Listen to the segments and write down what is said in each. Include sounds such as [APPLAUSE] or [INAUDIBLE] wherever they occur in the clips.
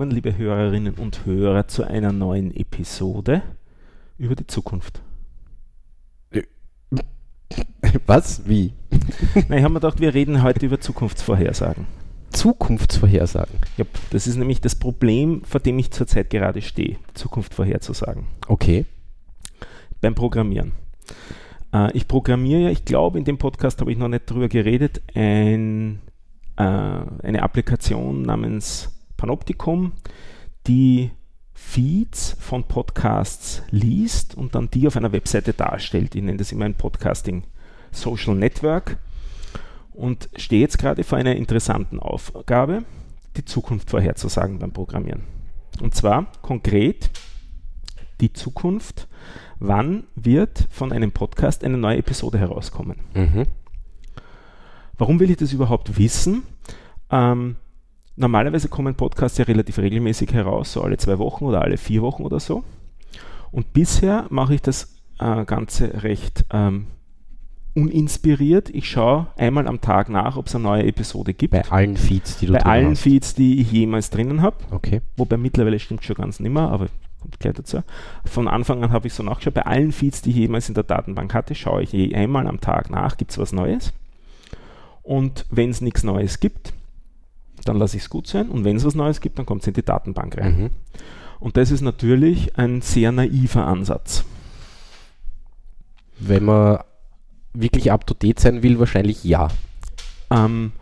Willkommen, liebe Hörerinnen und Hörer, zu einer neuen Episode über die Zukunft. [LAUGHS] Was? Wie? [LAUGHS] Na, ich habe mir gedacht, wir reden heute über Zukunftsvorhersagen. Zukunftsvorhersagen. Ja, das ist nämlich das Problem, vor dem ich zurzeit gerade stehe, Zukunft vorherzusagen. Okay. Beim Programmieren. Äh, ich programmiere ja, ich glaube, in dem Podcast habe ich noch nicht drüber geredet, ein, äh, eine Applikation namens Panoptikum, die Feeds von Podcasts liest und dann die auf einer Webseite darstellt. Ich nenne das immer ein Podcasting Social Network und stehe jetzt gerade vor einer interessanten Aufgabe, die Zukunft vorherzusagen beim Programmieren. Und zwar konkret die Zukunft, wann wird von einem Podcast eine neue Episode herauskommen. Mhm. Warum will ich das überhaupt wissen? Ähm, normalerweise kommen Podcasts ja relativ regelmäßig heraus, so alle zwei Wochen oder alle vier Wochen oder so. Und bisher mache ich das äh, Ganze recht ähm, uninspiriert. Ich schaue einmal am Tag nach, ob es eine neue Episode gibt. Bei allen Feeds, die du Bei drin allen hast. Feeds, die ich jemals drinnen habe. Okay. Wobei mittlerweile stimmt schon ganz nimmer, aber kommt gleich dazu. Von Anfang an habe ich so nachgeschaut. Bei allen Feeds, die ich jemals in der Datenbank hatte, schaue ich je einmal am Tag nach, gibt es was Neues. Und wenn es nichts Neues gibt, dann lasse ich es gut sein. Und wenn es was Neues gibt, dann kommt es in die Datenbank rein. Mhm. Und das ist natürlich ein sehr naiver Ansatz. Wenn man wirklich up to date sein will, wahrscheinlich ja. Ähm,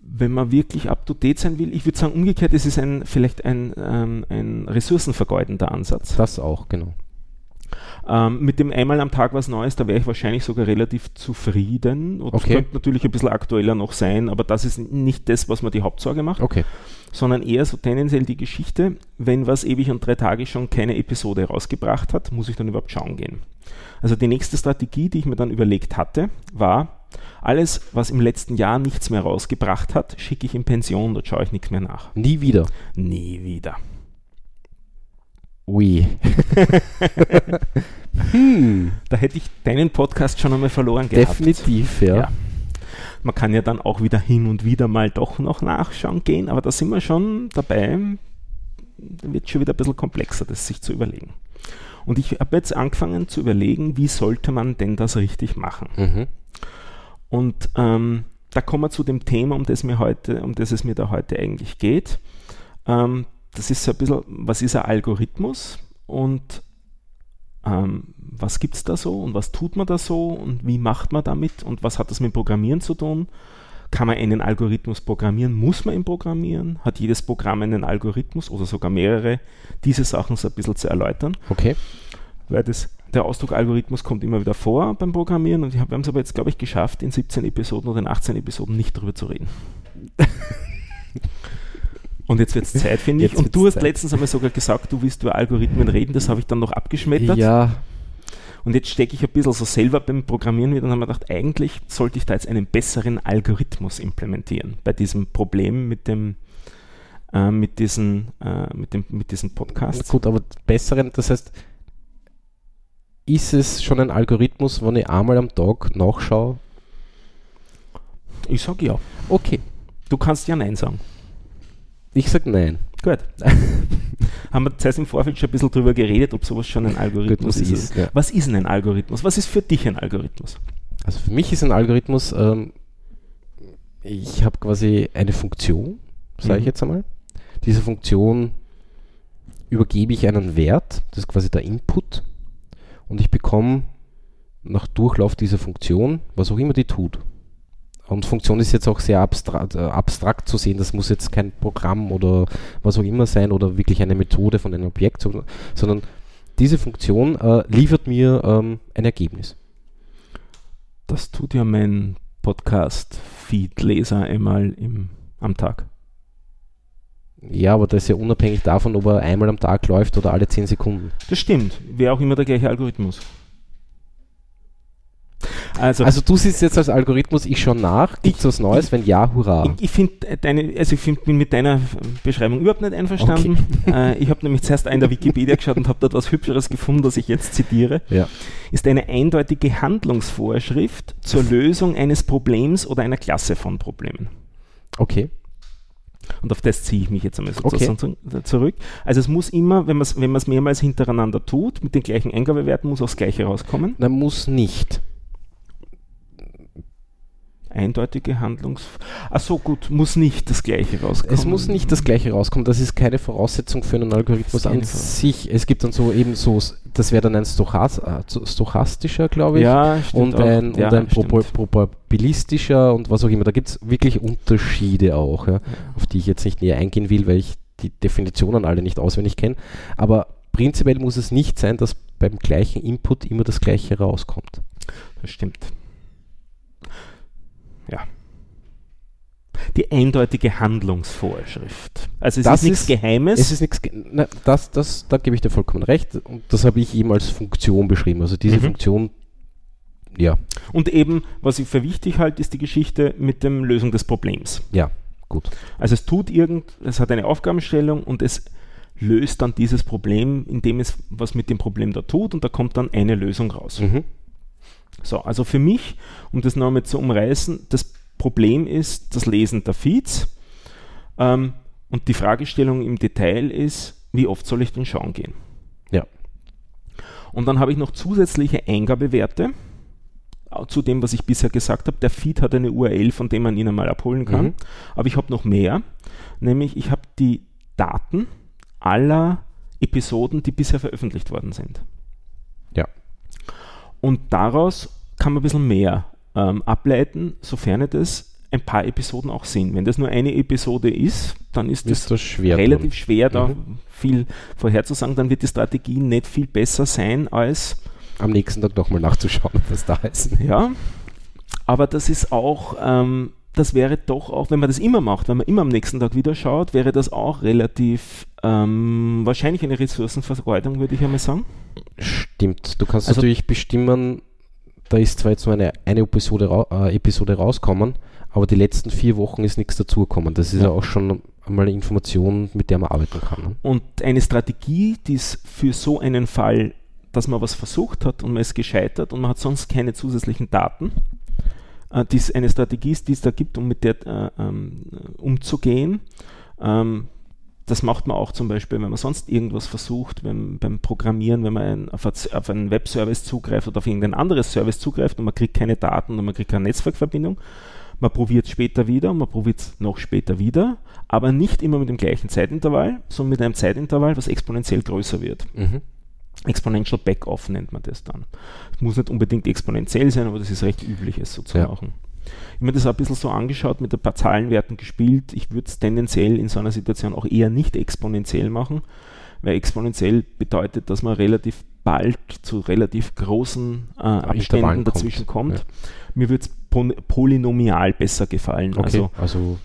wenn man wirklich up to date sein will, ich würde sagen, umgekehrt, es ist ein, vielleicht ein, ähm, ein ressourcenvergeudender Ansatz. Das auch, genau. Ähm, mit dem einmal am Tag was Neues, da wäre ich wahrscheinlich sogar relativ zufrieden. Und Okay. es könnte natürlich ein bisschen aktueller noch sein, aber das ist nicht das, was mir die Hauptsorge macht, Okay. sondern eher so tendenziell die Geschichte, wenn was ewig und drei Tage schon keine Episode rausgebracht hat, muss ich dann überhaupt schauen gehen. Also die nächste Strategie, die ich mir dann überlegt hatte, war, alles, was im letzten Jahr nichts mehr rausgebracht hat, schicke ich in Pension, dort schaue ich nichts mehr nach. Nie wieder. Nie wieder. Ui. [LAUGHS] hm. Da hätte ich deinen Podcast schon einmal verloren gehabt. Definitiv, ja. Ja. Man kann ja dann auch wieder hin und wieder mal doch noch nachschauen gehen, aber da sind wir schon dabei. Da wird schon wieder ein bisschen komplexer, das sich zu überlegen. Und ich habe jetzt angefangen zu überlegen, wie sollte man denn das richtig machen? Mhm. Und ähm, da kommen wir zu dem Thema, um das, mir heute, um das es mir da heute eigentlich geht. Ähm, das ist so ein bisschen, was ist ein Algorithmus und ähm, was gibt es da so und was tut man da so und wie macht man damit und was hat das mit Programmieren zu tun? Kann man einen Algorithmus programmieren? Muss man ihn programmieren? Hat jedes Programm einen Algorithmus oder sogar mehrere? Diese Sachen so ein bisschen zu erläutern Okay. weil das, der Ausdruck Algorithmus kommt immer wieder vor beim Programmieren und hab- wir haben es aber jetzt, glaube ich, geschafft, in 17 Episoden oder in 18 Episoden nicht drüber zu reden. [LAUGHS] und jetzt wird es Zeit, finde ich. Und du hast Zeit. letztens einmal sogar gesagt, du willst über Algorithmen reden, das habe ich dann noch abgeschmettert. Ja, Und jetzt stecke ich ein bisschen so selber beim Programmieren wieder und habe mir gedacht, eigentlich sollte ich da jetzt einen besseren Algorithmus implementieren bei diesem Problem mit dem äh, mit diesen, äh, mit dem, mit diesen na Podcasts. gut, aber besseren, das heißt, ist es schon ein Algorithmus, wenn ich einmal am Tag nachschaue? Ich sage ja. Okay. Du kannst ja Nein sagen. Ich sage nein. Gut. [LAUGHS] Haben wir zuerst im Vorfeld schon ein bisschen drüber geredet, ob sowas schon ein Algorithmus ist. ist, ja. Was ist denn ein Algorithmus? Was ist für dich ein Algorithmus? Also für mich ist ein Algorithmus, ähm, ich habe quasi eine Funktion, sage ich Mhm. jetzt einmal. Diese Funktion übergebe ich einen Wert, das ist quasi der Input, und ich bekomme nach Durchlauf dieser Funktion, was auch immer die tut. Und Funktion ist jetzt auch sehr abstrakt, äh, abstrakt zu sehen, das muss jetzt kein Programm oder was auch immer sein oder wirklich eine Methode von einem Objekt, sondern- diese Funktion äh, liefert mir ähm, ein Ergebnis. Das tut ja mein Podcast-Feed-Leser einmal im, am Tag. Ja, aber das ist ja unabhängig davon, ob er einmal am Tag läuft oder alle 10 Sekunden. Das stimmt. Wäre auch immer der gleiche Algorithmus. Also, Also du siehst jetzt als Algorithmus, ich schaue nach, gibt es was Neues? Wenn ja, hurra. ich, ich finde deine, also ich find, bin mit deiner Beschreibung überhaupt nicht einverstanden. [LAUGHS] Äh, ich habe nämlich zuerst in der Wikipedia geschaut und habe dort was Hübscheres gefunden, das ich jetzt zitiere. Ja. Ist eine eindeutige Handlungsvorschrift zur Lösung eines Problems oder einer Klasse von Problemen. Okay. Und auf das ziehe ich mich jetzt einmal Okay. sozusagen zu- zurück. Also es muss immer, wenn man es wenn man's mehrmals hintereinander tut, mit den gleichen Eingabewerten, muss auch das gleiche rauskommen. Na, muss nicht. Eindeutige Handlungs... Ach so, gut, muss nicht das gleiche rauskommen. Es muss nicht das gleiche rauskommen. Das ist keine Voraussetzung für einen Algorithmus an sich. Es gibt dann so eben so, das wäre dann ein Stochas, äh, stochastischer, glaube ich. Ja, und ein, ja, und ein probabilistischer und was auch immer. Da gibt es wirklich Unterschiede auch, ja, auf die ich jetzt nicht näher eingehen will, weil ich die Definitionen alle nicht auswendig kenne. Aber prinzipiell muss es nicht sein, dass beim gleichen Input immer das gleiche rauskommt. Das stimmt. Ja. Die eindeutige Handlungsvorschrift. Also es Das ist nichts Geheimes. Es ist nichts, ge- na, das, das, da gebe ich dir vollkommen recht. Und das habe ich eben als Funktion beschrieben. Also diese Mhm. Funktion, ja, und eben, was ich für wichtig halte, ist die Geschichte mit dem Lösung des Problems. ja, gut. Also es tut irgend, es hat eine Aufgabenstellung und es löst dann dieses Problem, indem es was mit dem Problem da tut und da kommt dann eine Lösung raus. Mhm. So, also für mich, um das nochmal zu umreißen, das Problem ist das Lesen der Feeds ähm, und die Fragestellung im Detail ist, wie oft soll ich denn schauen gehen? Ja. Und dann habe ich noch zusätzliche Eingabewerte zu dem, was ich bisher gesagt habe. Der Feed hat eine URL, von dem man ihn einmal abholen kann. Mhm. Aber ich habe noch mehr, nämlich ich habe die Daten aller Episoden, die bisher veröffentlicht worden sind. Ja. Und daraus kann man ein bisschen mehr ähm, ableiten, sofern es ein paar Episoden auch sind. Wenn das nur eine Episode ist, dann ist das das schwer. relativ schwer, da Mhm. viel vorherzusagen. Dann wird die Strategie nicht viel besser sein als, am nächsten Tag nochmal nachzuschauen, was da ist. ja, aber das ist auch, ähm, das wäre doch auch, wenn man das immer macht, wenn man immer am nächsten Tag wieder schaut, wäre das auch relativ ähm, wahrscheinlich eine Ressourcenvergeudung, würde ich einmal sagen. Stimmt. Du kannst Also- natürlich bestimmen, da ist zwar jetzt nur eine, eine Episode, äh, Episode rauskommen, aber die letzten vier Wochen ist nichts dazugekommen. Das ist ja. Ja. auch schon einmal eine Information, mit der man arbeiten kann. Ne? Und eine Strategie, die es für so einen Fall, dass man was versucht hat und man ist gescheitert und man hat sonst keine zusätzlichen Daten, äh, die eine Strategie ist, die es da gibt, um mit der äh, ähm, umzugehen. Ähm, das macht man auch zum Beispiel, wenn man sonst irgendwas versucht, wenn, beim Programmieren, wenn man ein, auf, auf einen Webservice zugreift oder auf irgendein anderes Service zugreift und man kriegt keine Daten und man kriegt keine Netzwerkverbindung. Man probiert es später wieder und man probiert es noch später wieder, aber nicht immer mit dem gleichen Zeitintervall, sondern mit einem Zeitintervall, was exponentiell größer wird. Mhm. Exponential Backoff nennt man das dann. Es muss nicht unbedingt exponentiell sein, aber das ist recht üblich, es so zu Ja. machen. Ich habe mir das auch ein bisschen so angeschaut, mit ein paar Zahlenwerten gespielt. Ich würde es tendenziell in so einer Situation auch eher nicht exponentiell machen, weil exponentiell bedeutet, dass man relativ bald zu relativ großen äh, Abständen dazwischen kommt. Ja. Mir würde es polynomial besser gefallen. Okay, Also also,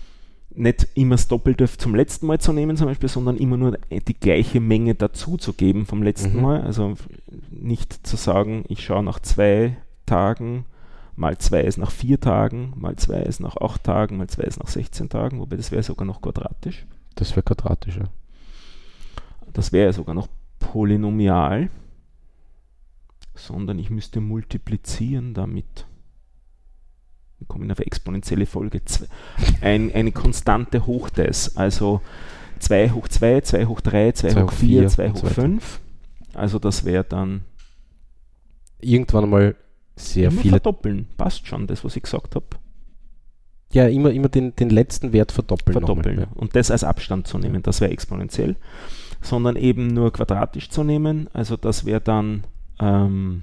nicht immer das Doppelte zum letzten Mal zu nehmen zum Beispiel, sondern immer nur die gleiche Menge dazu zu geben vom letzten Mhm. Mal. Also nicht zu sagen, ich schaue nach zwei Tagen, mal zwei ist nach vier Tagen, mal zwei ist nach acht Tagen, mal zwei ist nach 16 Tagen, wobei das wäre sogar noch quadratisch. das wäre quadratisch. Ja. Das wäre ja sogar noch polynomial, sondern ich müsste multiplizieren damit. Wir kommen auf eine exponentielle Folge. Zwei- Ein, eine Konstante hoch des, also 2 hoch 2, 2 hoch 3, 2 Zwei hoch hoch 4, vier 2 und hoch so weiter. 5. Also das wäre dann Irgendwann mal sehr immer viele. verdoppeln. Passt schon, das, was ich gesagt habe. Ja, immer, immer den, den letzten Wert verdoppeln. Verdoppeln. Nochmal, Und das als Abstand zu nehmen, das wäre exponentiell. Sondern eben nur quadratisch zu nehmen. Also das wäre dann ähm,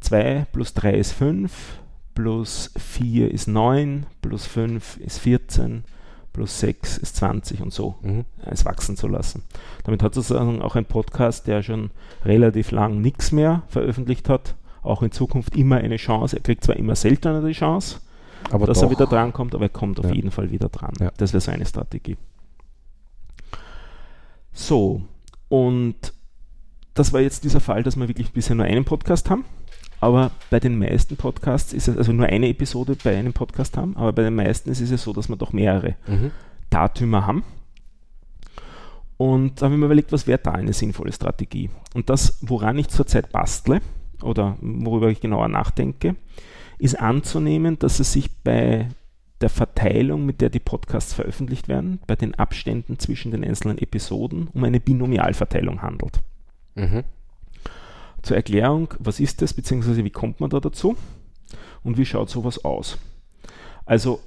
2 plus 3 ist 5, plus 4 ist 9, plus 5 ist 14, plus 6 ist 20 und so. Mhm. es wachsen zu lassen. Damit hat sozusagen auch ein Podcast, der schon relativ lang nichts mehr veröffentlicht hat, auch in Zukunft immer eine Chance. Er kriegt zwar immer seltener die Chance, Aber dass doch, er wieder drankommt, aber er kommt auf Ja. jeden Fall wieder dran. Ja. Das wäre so eine Strategie. So, und das war jetzt dieser Fall, dass wir wirklich bisher nur einen Podcast haben. Aber bei den meisten Podcasts ist es, also nur eine Episode bei einem Podcast haben, aber bei den meisten ist es ja so, dass wir doch mehrere Mhm. Datümer haben. Und da habe ich mir überlegt, was wäre da eine sinnvolle Strategie? Und das, woran ich zurzeit bastle oder worüber ich genauer nachdenke, ist anzunehmen, dass es sich bei der Verteilung, mit der die Podcasts veröffentlicht werden, bei den Abständen zwischen den einzelnen Episoden, um eine Binomialverteilung handelt. Mhm. Zur Erklärung, was ist das, beziehungsweise wie kommt man da dazu und wie schaut sowas aus? Also,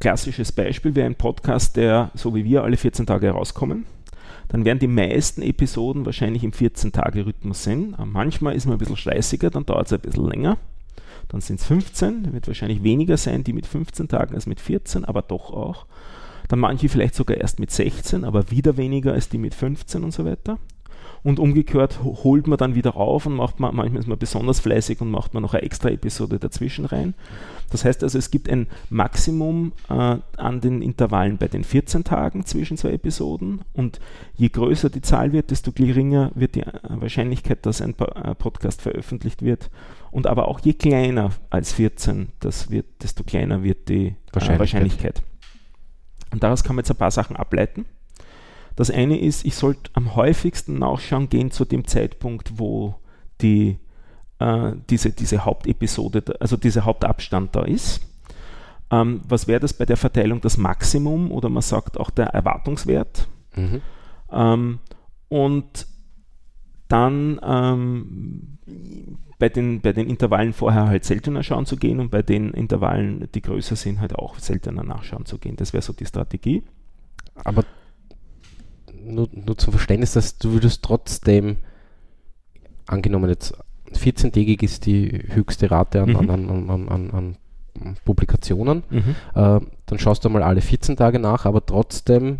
klassisches Beispiel wäre ein Podcast, der, so wie wir, alle 14 Tage herauskommen. Dann werden die meisten Episoden wahrscheinlich im 14-Tage-Rhythmus sein. Manchmal ist man ein bisschen schleißiger, dann dauert es ein bisschen länger. Dann sind es 15, wird wahrscheinlich weniger sein, die mit 15 Tagen als mit 14, aber doch auch. Dann manche vielleicht sogar erst mit 16, aber wieder weniger als die mit 15 und so weiter. Und umgekehrt holt man dann wieder auf und macht man, manchmal ist man besonders fleißig und macht man noch eine extra Episode dazwischen rein. Das heißt also, es gibt ein Maximum äh, an den Intervallen bei den 14 Tagen zwischen zwei Episoden und je größer die Zahl wird, desto geringer wird die äh, Wahrscheinlichkeit, dass ein äh, Podcast veröffentlicht wird. Und aber auch je kleiner als 14 das wird, desto kleiner wird die äh, Wahrscheinlichkeit. Wahrscheinlichkeit. Und daraus kann man jetzt ein paar Sachen ableiten. Das eine ist, ich sollte am häufigsten nachschauen gehen zu dem Zeitpunkt, wo die, äh, diese, diese Hauptepisode, also dieser Hauptabstand da ist. Ähm, was wäre das bei der Verteilung das Maximum oder man sagt auch der Erwartungswert? Mhm. Ähm, und dann ähm, bei, den, bei den Intervallen vorher halt seltener schauen zu gehen und bei den Intervallen, die größer sind, halt auch seltener nachschauen zu gehen. Das wäre so die Strategie. Aber nur, nur zum Verständnis, dass du würdest trotzdem, angenommen jetzt 14-tägig ist die höchste Rate an, mhm. an, an, an, Publikationen, mhm. äh, dann schaust du mal alle 14 Tage nach, aber trotzdem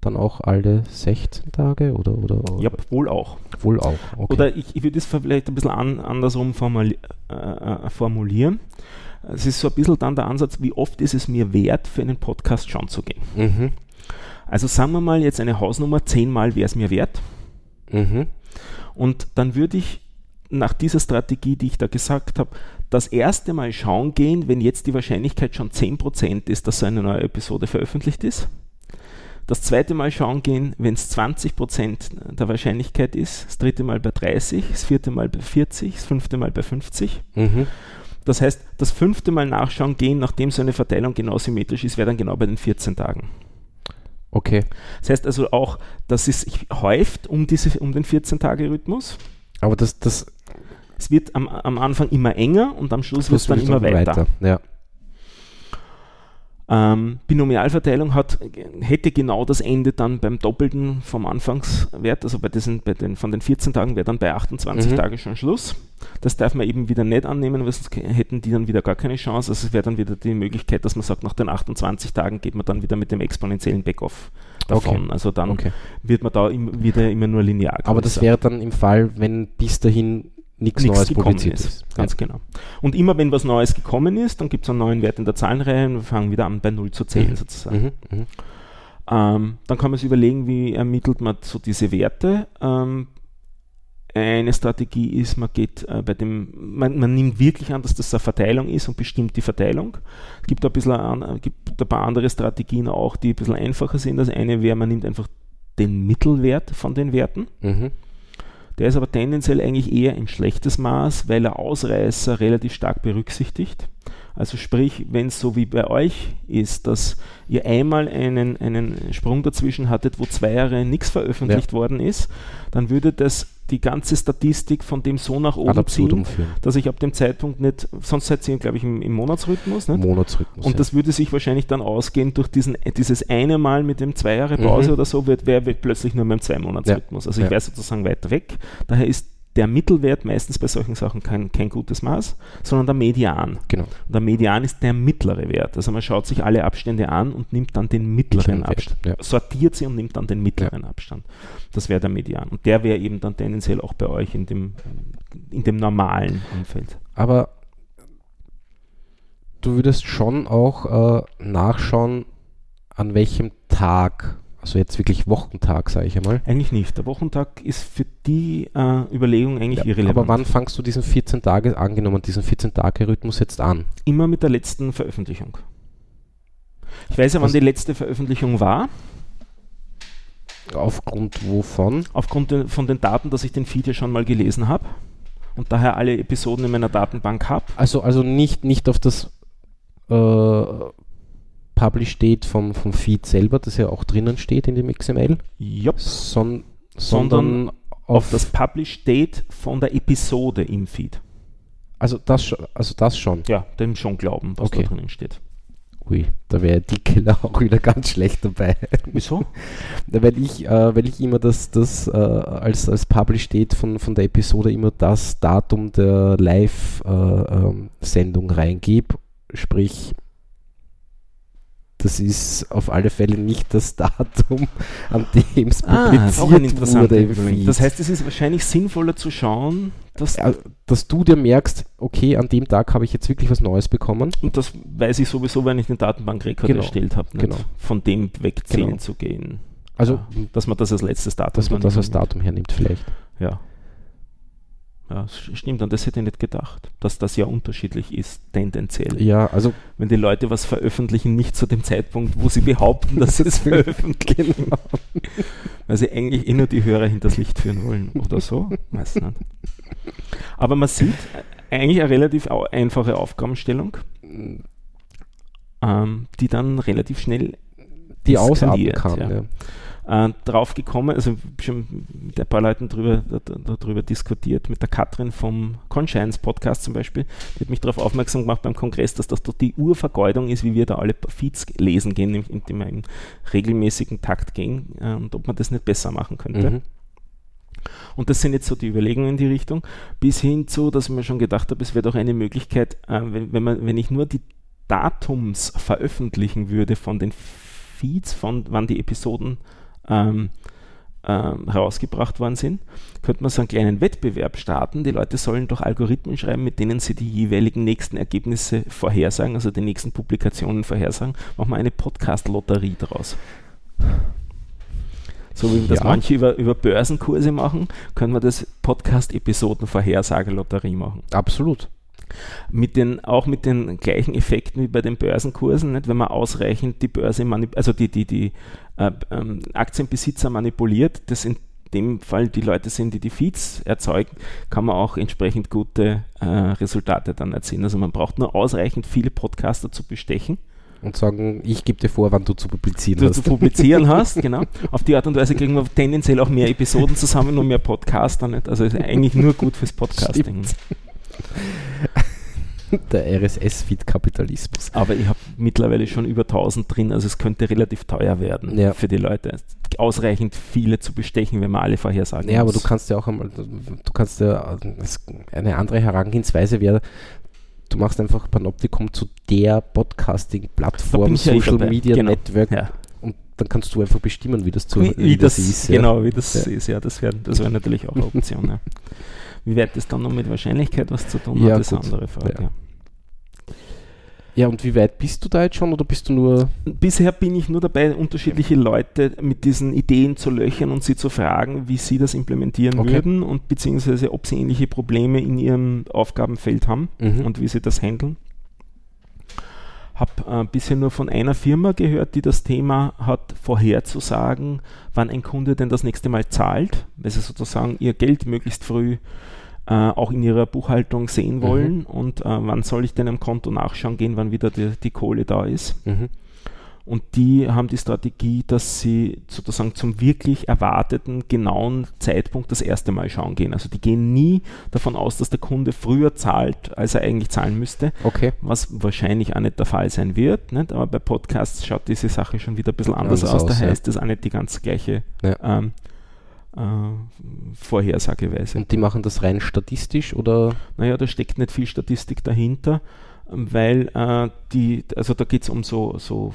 dann auch alle 16 Tage oder, oder, oder? Ja, wohl auch. Wohl auch. Okay. Oder ich, ich würde es vielleicht ein bisschen an, andersrum formuli äh, äh, formulieren. Es ist so ein bisschen dann der Ansatz, wie oft ist es mir wert, für einen Podcast schauen zu gehen. Mhm. Also sagen wir mal jetzt eine Hausnummer, zehnmal wäre es mir wert. Mhm. Und dann würde ich nach dieser Strategie, die ich da gesagt habe, das erste Mal schauen gehen, wenn jetzt die Wahrscheinlichkeit schon 10% ist, dass so eine neue Episode veröffentlicht ist. Das zweite Mal schauen gehen, wenn es 20% der Wahrscheinlichkeit ist, das dritte Mal bei 30, das vierte Mal bei 40, das fünfte Mal bei 50. Mhm. Das heißt, das fünfte Mal nachschauen gehen, nachdem so eine Verteilung genau symmetrisch ist, wäre dann genau bei den 14 Tagen. Okay. Das heißt also auch, dass es sich häuft um, diese, um den 14-Tage-Rhythmus. Aber das, das. Es wird am, am Anfang immer enger und am Schluss wird es dann immer weiter. weiter. Ja. Ähm, Binomialverteilung hat, hätte genau das Ende dann beim Doppelten vom Anfangswert, also bei diesen, bei den, von den 14 Tagen wäre dann bei 28 mhm. Tagen schon Schluss. Das darf man eben wieder nicht annehmen, weil sonst hätten die dann wieder gar keine Chance. Also es wäre dann wieder die Möglichkeit, dass man sagt, nach den 28 Tagen geht man dann wieder mit dem exponentiellen Backoff davon. Okay. Also dann okay. wird man da im, wieder immer nur linear. Aber das wäre dann im Fall, wenn bis dahin nichts Neues publiziert ist. ist. Ganz ja. genau. Und immer wenn was Neues gekommen ist, dann gibt es einen neuen Wert in der Zahlenreihe und wir fangen wieder an bei 0 zu zählen mhm. sozusagen. Mhm. Mhm. Ähm, dann kann man sich überlegen, wie ermittelt man so diese Werte. Ähm, eine Strategie ist, man geht äh, bei dem, man, man, nimmt wirklich an, dass das eine Verteilung ist und bestimmt die Verteilung. Es gibt ein, bisschen an, gibt ein paar andere Strategien auch, die ein bisschen einfacher sind. Das eine wäre, man nimmt einfach den Mittelwert von den Werten. Mhm. Der ist aber tendenziell eigentlich eher ein schlechtes Maß, weil er Ausreißer relativ stark berücksichtigt. Also sprich, wenn es so wie bei euch ist, dass ihr einmal einen, einen Sprung dazwischen hattet, wo zwei Jahre nichts veröffentlicht ja. worden ist, dann würde das die ganze Statistik von dem so nach oben ziehen, führen. dass ich ab dem Zeitpunkt nicht, sonst seid ihr, glaube ich, im, im Monatsrhythmus. Nicht? Monatsrhythmus. Und ja. das würde sich wahrscheinlich dann ausgehen durch diesen, dieses eine Mal mit dem zwei Jahre Pause mhm. oder so, wird, wäre plötzlich nur mit dem Zwei-Monats-Rhythmus. Ja. Also ich ja. wäre sozusagen weiter weg. Daher ist der Mittelwert meistens bei solchen Sachen kein, kein gutes Maß, sondern der Median. Genau. Und der Median ist der mittlere Wert. Also man schaut sich alle Abstände an und nimmt dann den mittleren Abstand. Ja. Sortiert sie und nimmt dann den mittleren ja. Abstand. Das wäre der Median. Und der wäre eben dann tendenziell auch bei euch in dem, in dem normalen Umfeld. Aber du würdest schon auch äh, nachschauen, an welchem Tag also jetzt wirklich Wochentag, sage ich einmal. Eigentlich nicht. Der Wochentag ist für die äh, Überlegung eigentlich ja, irrelevant. Aber wann fangst du diesen 14 Tage, angenommen diesen 14-Tage-Rhythmus jetzt an? Immer mit der letzten Veröffentlichung. Ich weiß ja, wann Was? die letzte Veröffentlichung war. Aufgrund wovon? Aufgrund de, von den Daten, dass ich den Feed ja schon mal gelesen habe und daher alle Episoden in meiner Datenbank habe. Also, also nicht, nicht auf das äh, Publish Date vom, vom Feed selber, das ja auch drinnen steht in dem XML, Jupp. son, Sondern sondern Auf das Publish Date von der Episode im Feed. also das, also das schon. Ja, dem schon glauben, was Okay. da drinnen steht. Ui, da wäre Dickeler [LAUGHS] auch wieder ganz schlecht dabei. Wieso? [LAUGHS] Weil ich, äh, weil ich immer das, das äh, als, als Publish steht von, von der Episode immer das Datum der Live-Sendung reingebe. Sprich, das ist auf alle Fälle nicht das Datum, an dem es Ah, publiziert auch ein interessanter wurde. Das heißt, es ist wahrscheinlich sinnvoller zu schauen, dass, Ja, dass du dir merkst, okay, an dem Tag habe ich jetzt wirklich was Neues bekommen. und das weiß ich sowieso, wenn ich den Datenbankrekord Genau, erstellt habe, nicht genau. von dem wegzählen Genau. zu gehen. Also, Ja, dass man das als letztes Datum dass man das als. Datum hernimmt vielleicht. Ja. Ja, stimmt, an das hätte ich nicht gedacht, dass das ja unterschiedlich ist, tendenziell. Ja, also Wenn die Leute was veröffentlichen, nicht zu dem Zeitpunkt, wo sie behaupten, dass sie es [LAUGHS] veröffentlichen. Genau. Weil sie eigentlich eh nur die Hörer hinters Licht führen wollen oder so. Weiß nicht. Aber man sieht äh, eigentlich eine relativ einfache Aufgabenstellung, ähm, die dann relativ schnell die ausarten kann. ja. Ja. Äh, drauf gekommen, also schon mit ein paar Leuten drüber, da- da- darüber diskutiert, mit der Katrin vom Conscience Podcast zum Beispiel, die hat mich darauf aufmerksam gemacht beim Kongress, dass das doch die Urvergeudung ist, wie wir da alle Feeds lesen gehen, in- indem wir im regelmäßigen Takt gehen äh, und ob man das nicht besser machen könnte. Mhm. Und das sind jetzt so die Überlegungen in die Richtung, bis hin zu, dass ich mir schon gedacht habe, es wäre doch eine Möglichkeit, äh, wenn, wenn, man, wenn ich nur die Datums veröffentlichen würde von den Feeds, von wann die Episoden ähm, ähm, herausgebracht worden sind, könnte man so einen kleinen Wettbewerb starten. Die Leute sollen doch Algorithmen schreiben, mit denen sie die jeweiligen nächsten Ergebnisse vorhersagen, also die nächsten Publikationen vorhersagen. Machen wir eine Podcast-Lotterie daraus. So wie das Ja. manche über, über Börsenkurse machen, können wir das Podcast-Episoden-Vorhersage-Lotterie machen. Absolut. Mit den, auch mit den gleichen Effekten wie bei den Börsenkursen, nicht? wenn man ausreichend die Börse, also die, die, die äh, ähm, Aktienbesitzer manipuliert, das in dem Fall die Leute sind, die die Feeds erzeugen, kann man auch entsprechend gute äh, Resultate dann erzielen. Also man braucht nur ausreichend viele Podcaster zu bestechen, Und sagen, ich gebe dir vor, wann du zu publizieren du hast. zu publizieren hast, genau. Auf die Art und Weise kriegen wir tendenziell auch mehr Episoden zusammen und mehr Podcaster. Nicht? Also ist eigentlich nur gut fürs Podcasting. [LAUGHS] Der RSS-Feed-Kapitalismus. Aber ich habe mittlerweile schon über 1000 drin, also es könnte relativ teuer werden Ja. für die Leute. Ausreichend viele zu bestechen, wenn man alle vorhersagen Ja, aber du muss. kannst ja auch einmal, du kannst ja, eine andere Herangehensweise wäre, du machst einfach Panoptikum zu der Podcasting-Plattform, ja eh Social dabei. Media Genau. Network ja. und dann kannst du einfach bestimmen, wie das zu wie, wie das, ist. genau, wie das Ja. ist, ja, das wäre das wär natürlich auch eine Option. [LAUGHS] Wie weit das dann noch mit Wahrscheinlichkeit was zu tun Ja, hat, ist eine andere Frage. Ja. Ja. Ja, und wie weit bist du da jetzt schon oder bist du nur. Bisher bin ich nur dabei, unterschiedliche Leute mit diesen Ideen zu löchern und sie zu fragen, wie sie das implementieren Okay. würden und beziehungsweise ob sie ähnliche Probleme in ihrem Aufgabenfeld haben. Mhm. und wie sie das handeln. Habe äh, bisher nur von einer Firma gehört, die das Thema hat, vorherzusagen, wann ein Kunde denn das nächste Mal zahlt, weil sie sozusagen ihr Geld möglichst früh äh, auch in ihrer Buchhaltung sehen Mhm. wollen und äh, wann soll ich denn am Konto nachschauen gehen, wann wieder die, die Kohle da ist. Mhm. Und die haben die Strategie, dass sie sozusagen zum wirklich erwarteten, genauen Zeitpunkt das erste Mal schauen gehen. Also die gehen nie davon aus, dass der Kunde früher zahlt, als er eigentlich zahlen müsste, Okay. was wahrscheinlich auch nicht der Fall sein wird. Nicht? Aber bei Podcasts schaut diese Sache schon wieder ein bisschen anders Anders aus. aus, Da ja. heißt das auch nicht die ganz gleiche Ja. ähm, äh, Vorhersageweise. Und die machen das rein statistisch oder? Naja, da steckt nicht viel Statistik dahinter, weil äh, die, also da geht es um so, so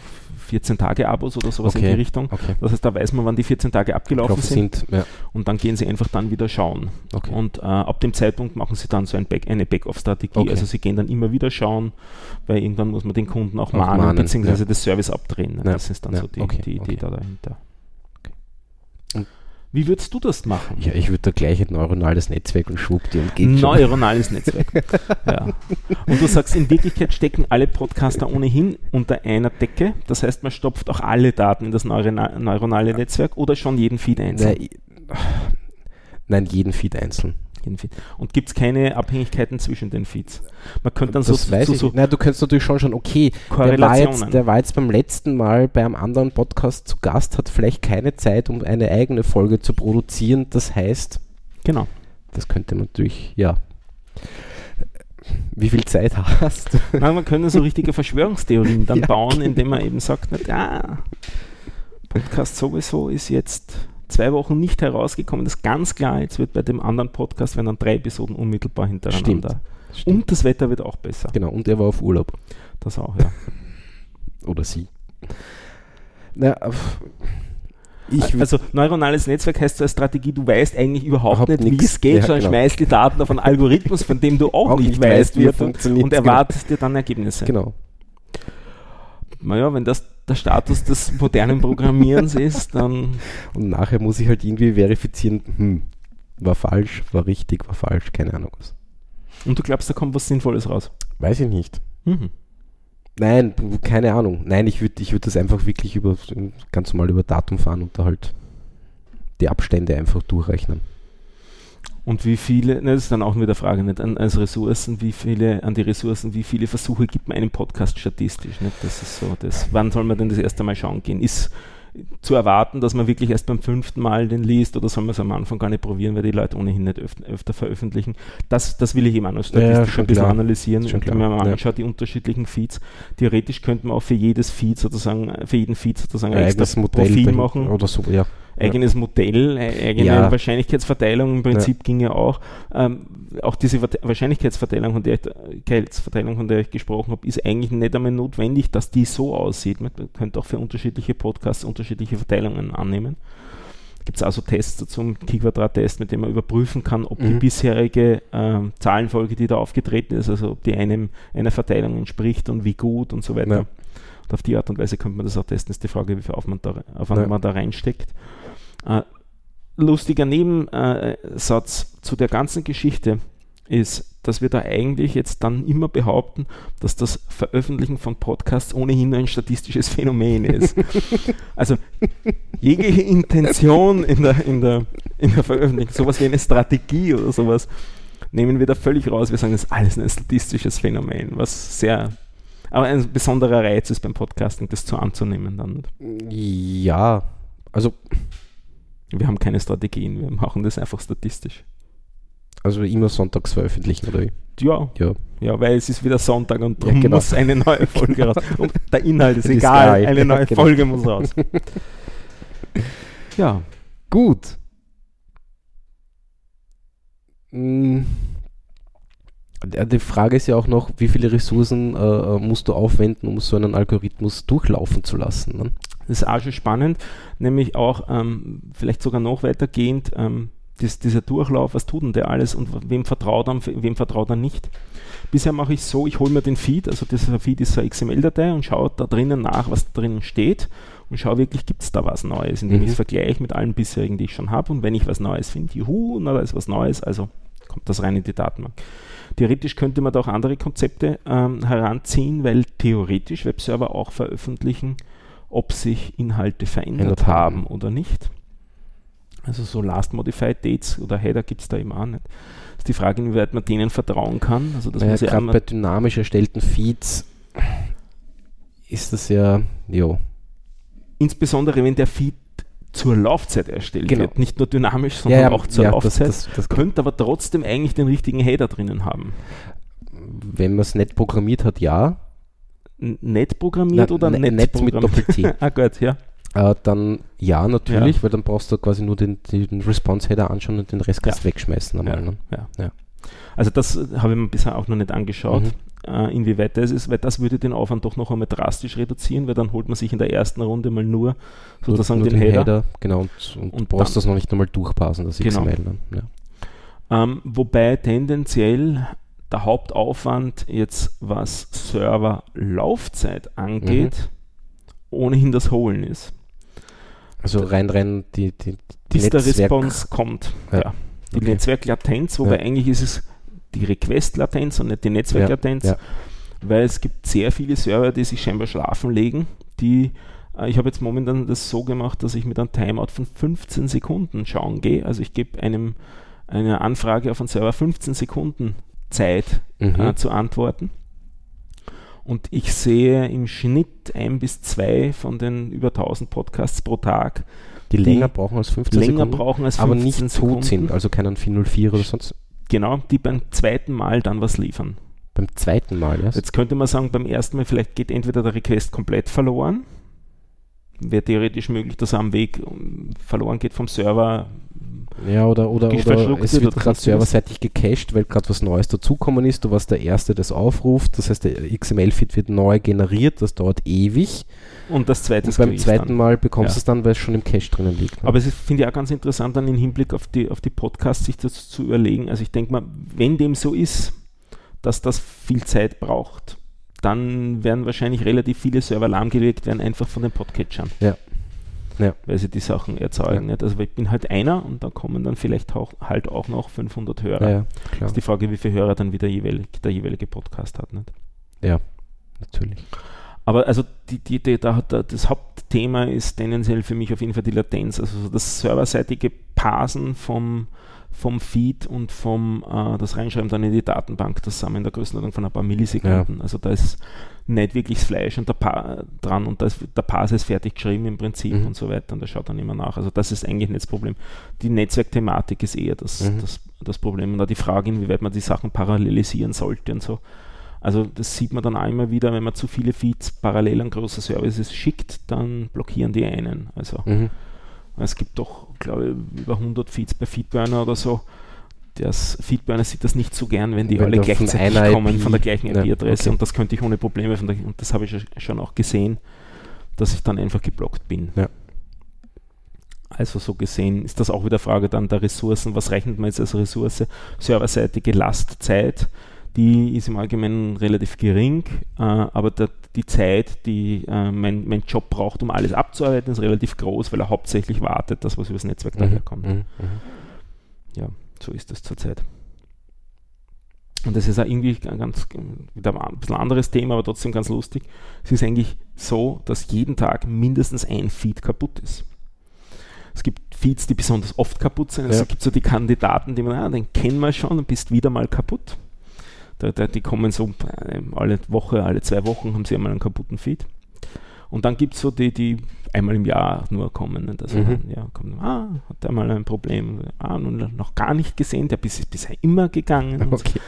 14-Tage-Abos oder sowas in Okay. die Richtung. Okay. Das heißt, da weiß man, wann die 14 Tage abgelaufen Gelaufen sind, sind. Ja. und dann gehen sie einfach dann wieder schauen. Okay. Und äh, ab dem Zeitpunkt machen sie dann so ein Back, eine Back-off-Strategie. Also sie gehen dann immer wieder schauen, weil irgendwann muss man den Kunden auch, Auch mahnen, mahnen, beziehungsweise ja. das Service abdrehen. Ja, Das ist dann so die, die Idee da dahinter. Wie würdest du das machen? Ja, ich würde da gleich ein neuronales Netzwerk und schwuppdi und geht schon. Neuronales Netzwerk. [LAUGHS] ja. Und du sagst, in Wirklichkeit stecken alle Podcaster ohnehin unter einer Decke. Das heißt, man stopft auch alle Daten in das neurona neuronale Netzwerk oder schon jeden Feed einzeln. Nein, nein, jeden Feed einzeln. Jeden Feed. Und gibt es keine Abhängigkeiten zwischen den Feeds? Man könnte dann das so, weiß so, so nicht. Nein, du könntest natürlich schon schon, okay, der war, jetzt, der war jetzt beim letzten Mal bei einem anderen Podcast zu Gast, hat vielleicht keine Zeit, um eine eigene Folge zu produzieren. Das heißt, genau. das könnte man natürlich, ja. Wie viel Zeit hast du? Nein, man könnte so richtige Verschwörungstheorien dann [LAUGHS] Ja, bauen, indem man eben sagt, na, ja, Podcast sowieso ist jetzt zwei Wochen nicht herausgekommen. Das ist ganz klar, jetzt wird bei dem anderen Podcast, wenn dann drei Episoden unmittelbar hintereinander. Stimmt. Und das Wetter wird auch besser. Genau, und er war auf Urlaub. Das auch, ja. [LAUGHS] Oder sie. Na, pf, ich also neuronales Netzwerk heißt so eine Strategie, du weißt eigentlich überhaupt nicht, wie es geht, Ja, sondern genau. schmeißt die Daten auf einen Algorithmus, von dem du auch, Auch nicht, weißt, wie er er fun- funktioniert, und genau. erwartest dir dann Ergebnisse. genau. Naja, wenn das der Status des modernen Programmierens ist, dann Und nachher muss ich halt irgendwie verifizieren, hm, war falsch, war richtig, war falsch, keine Ahnung was. und du glaubst, da kommt was Sinnvolles raus. Weiß ich nicht. Mhm. Nein, keine Ahnung. Nein, ich würde ich würd das einfach wirklich über ganz normal über Datum fahren und da halt die Abstände einfach durchrechnen. Und wie viele, ne, das ist dann auch wieder Frage, nicht an, als Ressourcen, wie viele, an die Ressourcen, wie viele Versuche gibt man einem Podcast statistisch? Nicht? Das ist so, das, wann soll man denn das erste Mal schauen gehen? Ist zu erwarten, dass man wirklich erst beim fünften Mal den liest oder soll man es am Anfang gar nicht probieren, weil die Leute ohnehin nicht öfter, öfter veröffentlichen? Das, das will ich eben auch noch statistisch schon ein bisschen klar. analysieren. Schon Und wenn man mal ja. anschaut, die unterschiedlichen Feeds, theoretisch könnte man auch für jedes Feed sozusagen, für jeden Feed sozusagen ein extra Modell Profil machen oder so, ja. Eigenes Modell, e- eigene Ja. Wahrscheinlichkeitsverteilung im Prinzip ginge auch. Ähm, auch diese Verte- Wahrscheinlichkeitsverteilung, von der ich, von der ich gesprochen habe, ist eigentlich nicht einmal notwendig, dass die so aussieht. Man könnte auch für unterschiedliche Podcasts unterschiedliche Verteilungen annehmen. Gibt es also Tests dazu, einen Pi-Quadrat-Test, mit dem man überprüfen kann, ob die Mhm. bisherige ähm, Zahlenfolge, die da aufgetreten ist, also ob die einem einer Verteilung entspricht und wie gut und so weiter. Ja. Und auf die Art und Weise könnte man das auch testen. Ist die Frage, wie viel Aufwand da, Aufwand Ja. man da reinsteckt. Äh, lustiger Nebensatz zu der ganzen Geschichte ist, dass wir da eigentlich jetzt dann immer behaupten, dass das Veröffentlichen von Podcasts ohnehin ein statistisches Phänomen ist. [LAUGHS] also jegliche Intention in der, in, der, in der Veröffentlichung, sowas wie eine Strategie oder sowas, nehmen wir da völlig raus. Wir sagen, das ist alles ein statistisches Phänomen, was sehr, aber ein besonderer Reiz ist beim Podcasting, das zu anzunehmen dann. Ja, also, Wir haben keine Strategien, wir machen das einfach statistisch. also immer sonntags veröffentlichen, oder wie? Ja, Ja. ja, weil es ist wieder Sonntag und Ja, darum genau. muss eine neue [LAUGHS] Folge raus. Und der Inhalt ist [LAUGHS] Ist egal, egal. eine neue Ja, [LAUGHS] genau. Folge muss raus. ja, Gut. Mm, ja, Die Frage ist ja auch noch, wie viele Ressourcen äh, äh, musst du aufwenden, um so einen Algorithmus durchlaufen zu lassen? Ne? das ist auch schon spannend, nämlich auch ähm, vielleicht sogar noch weitergehend, ähm, dies, dieser Durchlauf, was tut denn der alles und wem vertraut er, wem vertraut er nicht. Bisher mache ich so, ich hole mir den Feed, also dieser Feed ist eine XML-Datei und schaue da drinnen nach, was da drinnen steht und schaue wirklich, gibt es da was Neues, indem Mhm. ich es vergleiche mit allen bisherigen, die ich schon habe und wenn ich was Neues finde, juhu, na, da ist was Neues, also kommt das rein in die Datenbank. Theoretisch könnte man da auch andere Konzepte ähm, heranziehen, weil theoretisch Webserver auch veröffentlichen, ob sich Inhalte verändert haben. oder nicht. Also so Last Modified Dates oder Header gibt es da eben auch nicht. Ist die Frage, inwieweit man denen vertrauen kann. Also das Naja, Gerade bei dynamisch erstellten Feeds ist das ja, jo, insbesondere wenn der Feed zur Laufzeit erstellt Genau. wird, nicht nur dynamisch, sondern ja, ja, auch zur ja, das, Laufzeit, das, das, könnte aber trotzdem eigentlich den richtigen Header drinnen haben. wenn man es nicht programmiert hat, ja. N- Nett programmiert Na, oder ne- nett nett mit? Doppel-T. [LAUGHS] ah gut, ja. Äh, dann ja, natürlich, weil dann brauchst du quasi nur den, den Response-Header anschauen und den Rest kannst du wegschmeißen. Ja, Einmal, ne? ja. Ja. Also das äh, habe ich mir bisher auch noch nicht angeschaut, Mhm. Äh, inwieweit das ist, weil das würde den Aufwand doch noch einmal drastisch reduzieren, weil dann holt man sich in der ersten Runde mal nur sozusagen nur den, Header. genau, und, und, Und brauchst das noch nicht einmal durchpassen, das Genau. XML dann. Ja. Ähm, wobei tendenziell der Hauptaufwand jetzt, was Server-Laufzeit angeht, ohnehin das Holen ist. Also rein, rein die, die, die Bis der Netzwerk- Response kommt. Ja. Ja. Die Okay. Netzwerklatenz, wobei Ja. eigentlich ist es die Request-Latenz und nicht die Netzwerklatenz, Ja. weil es gibt sehr viele Server, die sich scheinbar schlafen legen, die äh, ich habe jetzt momentan das so gemacht, dass ich mit einem Timeout von 15 Sekunden schauen gehe. Also ich gebe einem eine Anfrage auf einen Server 15 Sekunden Zeit Mhm. äh, zu antworten. Und ich sehe im Schnitt ein bis zwei von den über 1000 Podcasts pro Tag, die die länger brauchen als 15 länger Sekunden, brauchen als aber 15 nicht Sekunden. tot sind, also keinen 404 oder sonst. Genau, die beim zweiten Mal dann was liefern. Beim zweiten Mal, ja. Jetzt könnte man sagen, beim ersten Mal vielleicht geht entweder der Request komplett verloren. Wäre theoretisch möglich, dass er am Weg um, verloren geht vom Server. Ja, oder, oder, oder es wird gerade serverseitig gecached, weil gerade was Neues dazukommen ist. Du warst der Erste, der es aufruft. Das heißt, der XML-Feed wird neu generiert. Das dauert ewig. Und das zweite Und beim zweiten dann. Mal bekommst Ja. du es dann, weil es schon im Cache drinnen liegt. ne? Aber es finde ich auch ganz interessant, dann im Hinblick auf die, auf die Podcasts sich das zu überlegen. Also ich denke mal, wenn dem so ist, dass das viel Zeit braucht, dann werden wahrscheinlich relativ viele Server lahmgelegt werden, einfach von den Podcatchern. Ja. Ja. Weil sie die Sachen erzeugen. Ja. Also ich bin halt einer und da kommen dann vielleicht auch, halt auch noch 500 Hörer. ja, ja, klar. ist die Frage, wie viele Hörer dann wieder jeweilig, der jeweilige Podcast hat. Nicht? Natürlich. Aber also die, die, die, da das Hauptthema ist tendenziell für mich auf jeden Fall die Latenz, also so das serverseitige Parsen vom, vom Feed und vom äh, das Reinschreiben dann in die Datenbank, das sind wir in der Größenordnung von ein paar Millisekunden. Also da ist nicht wirklich das Fleisch und der pa dran und da ist, der Parser ist fertig geschrieben im Prinzip Mhm. und so weiter und da schaut dann immer nach. Also das ist eigentlich nicht das Problem. Die Netzwerkthematik ist eher das, Mhm. das, das Problem und da die Frage, inwieweit man die Sachen parallelisieren sollte und so. Also das sieht man dann auch immer wieder, wenn man zu viele Feeds parallel an große Services schickt, dann blockieren die einen. Also Mhm. Es gibt doch, glaube ich, über 100 Feeds bei Feedburner oder so. Das Feedburner sieht das nicht so gern, wenn die Wenn alle von gleichzeitig einer kommen, IP von der gleichen Ja, IP-Adresse okay. und das könnte ich ohne Probleme, von der, und das habe ich schon auch gesehen, dass ich dann einfach geblockt bin. Ja. Also so gesehen ist das auch wieder Frage dann der Ressourcen. Was rechnet man jetzt als Ressource? Serverseitige Lastzeit, die ist im Allgemeinen relativ gering, äh, aber der, die Zeit, die äh, mein, mein Job braucht, um alles abzuarbeiten, ist relativ groß, weil er hauptsächlich wartet, das was übers Netzwerk Mhm. daherkommt. Mhm. Ja, so ist es zurzeit. Und das ist auch irgendwie ein ganz wieder ein bisschen anderes Thema, aber trotzdem ganz lustig. Es ist eigentlich so, dass jeden Tag mindestens ein Feed kaputt ist. Es gibt Feeds, die besonders oft kaputt sind. Es Ja. gibt so die Kandidaten, die man, ah, den kennen wir schon und bist wieder mal kaputt. Da, da, die kommen so äh, alle Woche, alle zwei Wochen haben sie einmal einen kaputten Feed. Und dann gibt es so die, die einmal im Jahr nur kommen. nicht? Also, Mhm. ja, kommen, ah, hat er mal ein Problem. Ah, nun noch gar nicht gesehen, der ist bisher immer gegangen. Und so. Okay,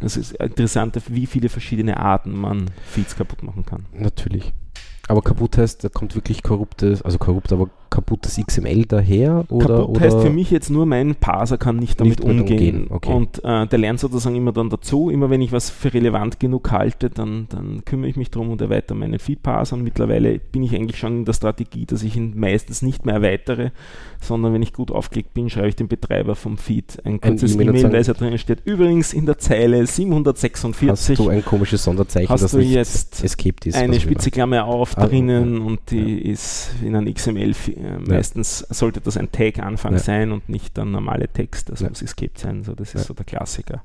Es ist interessant, wie viele verschiedene Arten man Feeds kaputt machen kann. natürlich. Aber kaputt heißt, da kommt wirklich korruptes, also korrupt, aber kaputtes XML daher oder, kaputt oder heißt für mich jetzt nur, mein Parser kann nicht damit Nicht umgehen. umgehen, okay. Und äh, der lernt sozusagen immer dann dazu. Immer wenn ich was für relevant genug halte, dann, dann kümmere ich mich darum und erweitere meinen Feed-Parser. Und mittlerweile bin ich eigentlich schon in der Strategie, dass ich ihn meistens nicht mehr erweitere, sondern wenn ich gut aufgelegt bin, schreibe ich dem Betreiber vom Feed ein kurzes E-Mail weil es da drin steht, übrigens in der Zeile 746 hast du ein komisches Sonderzeichen, Hast das du jetzt escaped ist. eine spitze Klammer auf Ah, drinnen ja. und die ist in einem XML. Äh, meistens sollte das ein Tag Anfang Ja. sein und nicht der normale Text. Das Ja. muss escaped sein. So, das ist Ja. so der Klassiker.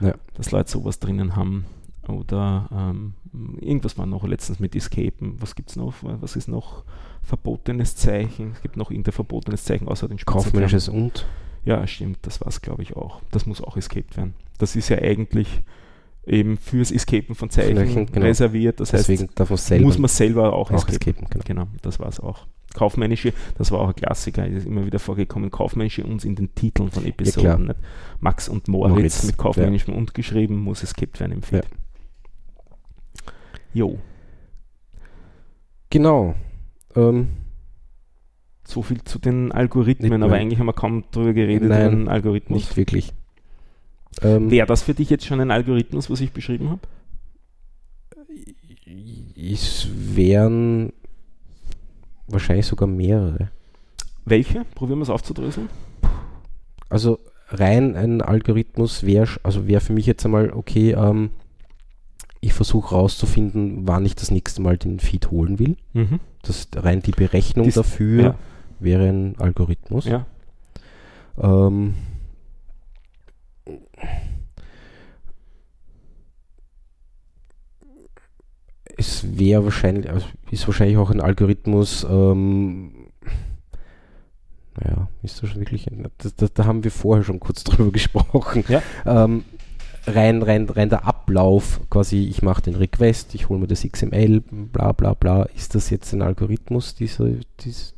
Ja. Dass Leute sowas drinnen haben. Oder ähm, irgendwas war noch letztens mit Escapen. Was gibt es noch? Was ist noch verbotenes Zeichen? Es gibt noch irgendein verbotenes Zeichen außer den. Kaufmännisches und Ja, stimmt, das war es, glaube ich, auch. Das muss auch escaped werden. Das ist ja eigentlich eben fürs Escapen von Zeichen genau. reserviert. Das heißt, deswegen selber muss man selber auch, auch escapen. escapen. Genau. Genau, das war es auch. Kaufmännische, das war auch ein Klassiker, ist immer wieder vorgekommen. Kaufmännische uns in den Titeln von. Episoden. nicht? Max und Moritz, Moritz, mit kaufmännischem und geschrieben, muss escaped werden im Feed. Jo, Genau. Ähm, so viel zu den Algorithmen, aber eigentlich haben wir kaum drüber geredet, Nein, Algorithmus. nicht wirklich. Ähm, Wäre das für dich jetzt schon ein Algorithmus, was ich beschrieben habe? es wären wahrscheinlich sogar mehrere. Welche? Probieren wir es aufzudröseln. Also rein ein Algorithmus wäre also wär für mich jetzt einmal, okay, ähm, ich versuche rauszufinden, wann ich das nächste Mal den Feed holen will. Mhm. Das rein die Berechnung Dies- dafür Ja. wäre ein Algorithmus. ja. Ähm, es wäre wahrscheinlich, also ist wahrscheinlich auch ein Algorithmus, ähm, Ja, ist das schon wirklich. Das, das, da haben wir vorher schon kurz [LAUGHS] drüber gesprochen. Ja. Ähm, rein, rein, rein der Ablauf, quasi, ich mache den Request, ich hole mir das XML, bla bla bla. Ist das jetzt ein Algorithmus, dieser, dies,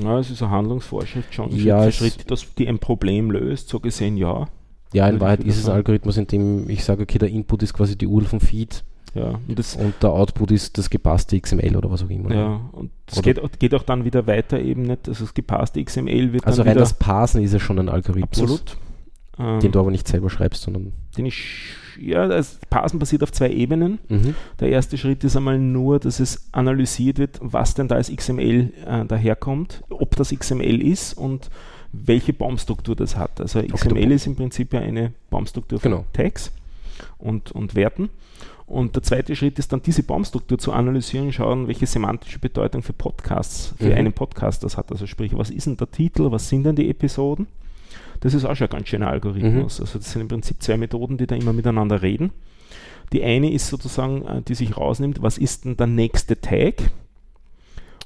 Ja, es ist eine Handlungsvorschrift schon Ja, Schritt für Schritt, dass die ein Problem löst, so gesehen ja. Ja, in Wahrheit ist es ein. Algorithmus, in dem ich sage, okay, der Input ist quasi die URL vom Feed Ja, und das, und der Output ist das gepasste XML oder was auch immer. ja, und es geht, geht auch dann wieder weiter eben nicht, also das gepasste XML wird Also dann rein das Parsen ist ja schon ein Algorithmus, absolut. Ähm, den du aber nicht selber schreibst, sondern den ich, ja, das Parsen basiert auf zwei Ebenen. mhm. Der erste Schritt ist einmal nur, dass es analysiert wird, was denn da als XML äh, daherkommt, ob das XML ist und welche Baumstruktur das hat. Also XML ist im Prinzip ja eine Baumstruktur von Genau. Tags und, und Werten. Und der zweite Schritt ist dann, diese Baumstruktur zu analysieren, schauen, welche semantische Bedeutung für Podcasts, für Mhm. einen Podcast das hat. Also sprich, was ist denn der Titel, was sind denn die Episoden? Das ist auch schon ein ganz schöner Algorithmus. Also das sind im Prinzip zwei Methoden, die da immer miteinander reden. Die eine ist sozusagen, äh, die sich rausnimmt, was ist denn der nächste Tag?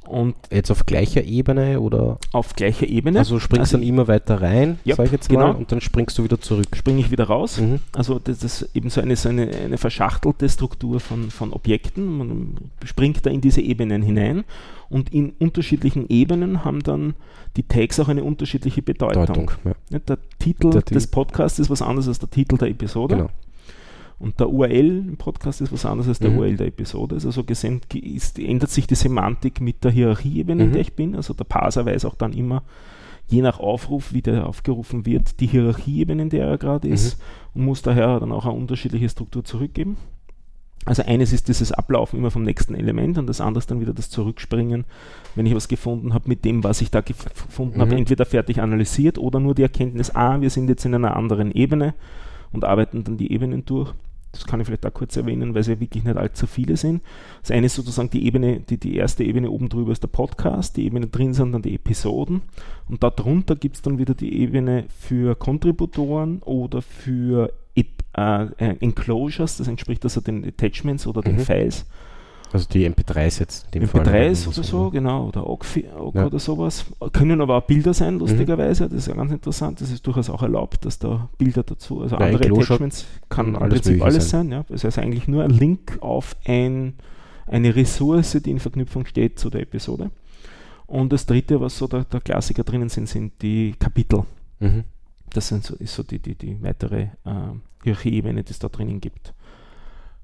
Und jetzt auf gleicher Ebene oder auf gleicher Ebene. also springst Also dann immer weiter rein, Ja, sag ich jetzt genau. mal, und dann springst du wieder zurück. springe ich wieder raus. Mhm. Also das ist eben so eine, so eine, eine verschachtelte Struktur von, von Objekten. Man springt da in diese Ebenen hinein und in unterschiedlichen Ebenen haben dann die Tags auch eine unterschiedliche Bedeutung. Deutung. Ja. Der Titel Der des Podcasts ist was anderes als der Titel der Episode. Genau. Und der URL im Podcast ist was anderes als der Mhm. URL der Episode. Also so gesehen ge- ist, ändert sich die Semantik mit der Hierarchieebene, in Mhm. der ich bin. Also der Parser weiß auch dann immer, je nach Aufruf, wie der aufgerufen wird, die Hierarchieebene, in der er gerade ist und muss daher dann auch eine unterschiedliche Struktur zurückgeben. Also eines ist dieses Ablaufen immer vom nächsten Element und das andere ist dann wieder das Zurückspringen, wenn ich was gefunden habe mit dem, was ich da gef- gefunden habe, Mhm. entweder fertig analysiert oder nur die Erkenntnis, ah, wir sind jetzt in einer anderen Ebene und arbeiten dann die Ebenen durch. Das kann ich vielleicht da kurz erwähnen, weil es ja wirklich nicht allzu viele sind. Das eine ist sozusagen die Ebene, die, die erste Ebene oben drüber ist der Podcast, die Ebene drin sind dann die Episoden und darunter gibt es dann wieder die Ebene für Kontributoren oder für Ep- äh, äh, Enclosures, das entspricht also den Attachments oder den Mhm. Files. Also die MP3s jetzt. in dem Fall, MP3s oder oder so, genau, oder OGG Ja. oder sowas. Können aber auch Bilder sein, Mhm. lustigerweise. Das ist ja ganz interessant. Das ist durchaus auch erlaubt, dass da Bilder dazu, also Ja, andere Attachments kann im alles Prinzip alles sein. sein. ja. Das heißt eigentlich nur ein Link auf ein, eine Ressource, die in Verknüpfung steht zu der Episode. Und das dritte, was so der, der Klassiker drinnen sind, sind die Kapitel. Mhm. Das sind so, ist so die, die, die weitere äh, Hierarchieebene, die es da drinnen gibt.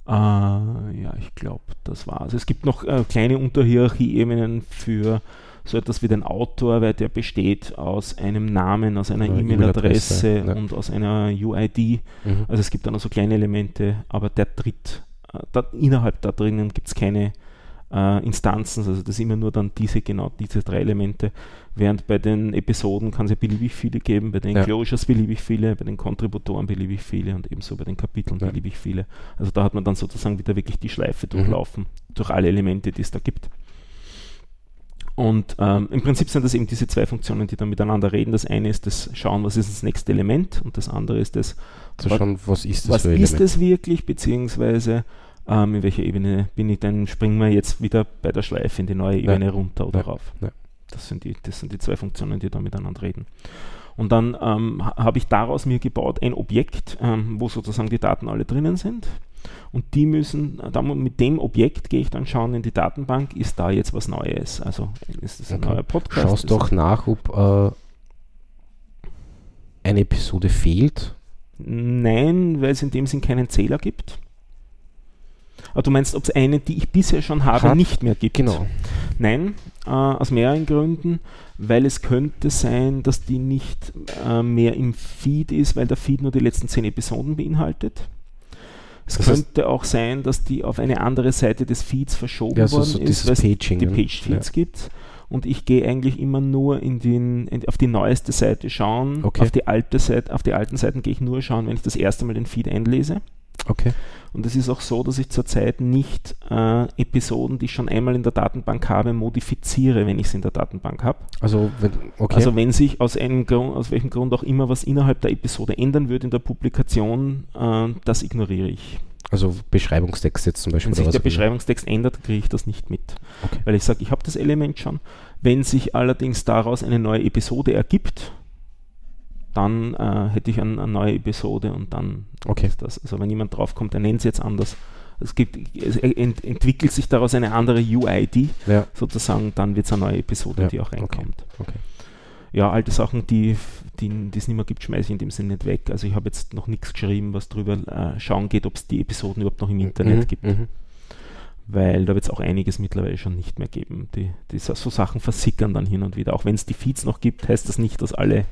Äh, ja, ich glaube, das war's. Es gibt noch äh, kleine Unterhierarchieebenen für so etwas wie den Autor, weil der besteht aus einem Namen, aus einer E-Mail-Adresse E-Mail-Adresse, ja. und aus einer UID. Mhm. Also es gibt da noch so kleine Elemente, aber der tritt, äh, da, innerhalb da drinnen gibt es keine äh, Instanzen, also das immer nur dann diese, genau diese drei Elemente, während bei den Episoden kann es ja beliebig viele geben, bei den Ja. Enclosures beliebig viele, bei den Kontributoren beliebig viele und ebenso bei den Kapiteln Ja. beliebig viele. Also da hat man dann sozusagen wieder wirklich die Schleife Mhm. durchlaufen, durch alle Elemente, die es da gibt. Und ähm, im Prinzip sind das eben diese zwei Funktionen, die dann miteinander reden. Das eine ist das Schauen, was ist das nächste Element und das andere ist das, Zu was- schauen, was ist das was ist es wirklich, beziehungsweise ähm, in welcher Ebene bin ich, dann springen wir jetzt wieder bei der Schleife in die neue Ja. Ebene runter oder Ja. rauf. Ja. Das, sind die, das sind die zwei Funktionen, die da miteinander reden. Und dann ähm, ha- habe ich daraus mir gebaut ein Objekt, ähm, wo sozusagen die Daten alle drinnen sind. Und die müssen, äh, dann mit dem Objekt gehe ich dann schauen in die Datenbank, ist da jetzt was Neues? Also ist das ein Okay. neuer Podcast? Schaust doch nach, ob äh, eine Episode fehlt. Nein, weil es in dem Sinn keinen Zähler gibt. Aber du meinst, ob es eine, die ich bisher schon habe, Hat- nicht mehr gibt? Genau. Nein, äh, aus mehreren Gründen, weil es könnte sein, dass die nicht äh, mehr im Feed ist, weil der Feed nur die letzten zehn Episoden beinhaltet. Es Das könnte auch sein, dass die auf eine andere Seite des Feeds verschoben Ja, so, worden so ist, weil es Paging. die? Page-Feeds gibt. Und ich gehe eigentlich immer nur in den, in, auf die neueste Seite schauen. Okay. Auf die alte Seite, auf die alten Seiten gehe ich nur schauen, wenn ich das erste Mal den Feed einlese. Okay. Und es ist auch so, dass ich zurzeit nicht äh, Episoden, die ich schon einmal in der Datenbank habe, modifiziere, wenn ich sie in der Datenbank habe. Also, wenn, okay. Also wenn sich aus einem Grund, aus welchem Grund auch immer was innerhalb der Episode ändern würde in der Publikation, äh, das ignoriere ich. Also Beschreibungstext jetzt zum Beispiel. Wenn sich der. Beschreibungstext ändert, kriege ich das nicht mit. Okay. Weil ich sage, ich habe das Element schon. Wenn sich allerdings daraus eine neue Episode ergibt, dann äh, hätte ich ein, eine neue Episode und dann Okay. ist das. Also wenn jemand draufkommt, der nennt es jetzt anders. Es, gibt, es ent, entwickelt sich daraus eine andere UID, Ja, sozusagen, dann wird es eine neue Episode, Ja, die auch okay. reinkommt. okay. Ja, alte Sachen, die die es nicht mehr gibt, schmeiße ich in dem Sinne nicht weg. Also ich habe jetzt noch nichts geschrieben, was drüber äh, schauen geht, ob es die Episoden überhaupt noch im Internet Mhm, gibt. mhm. weil da wird es auch einiges mittlerweile schon nicht mehr geben. Die, die so Sachen versickern dann hin und wieder. Auch wenn es die Feeds noch gibt, heißt das nicht, dass alle,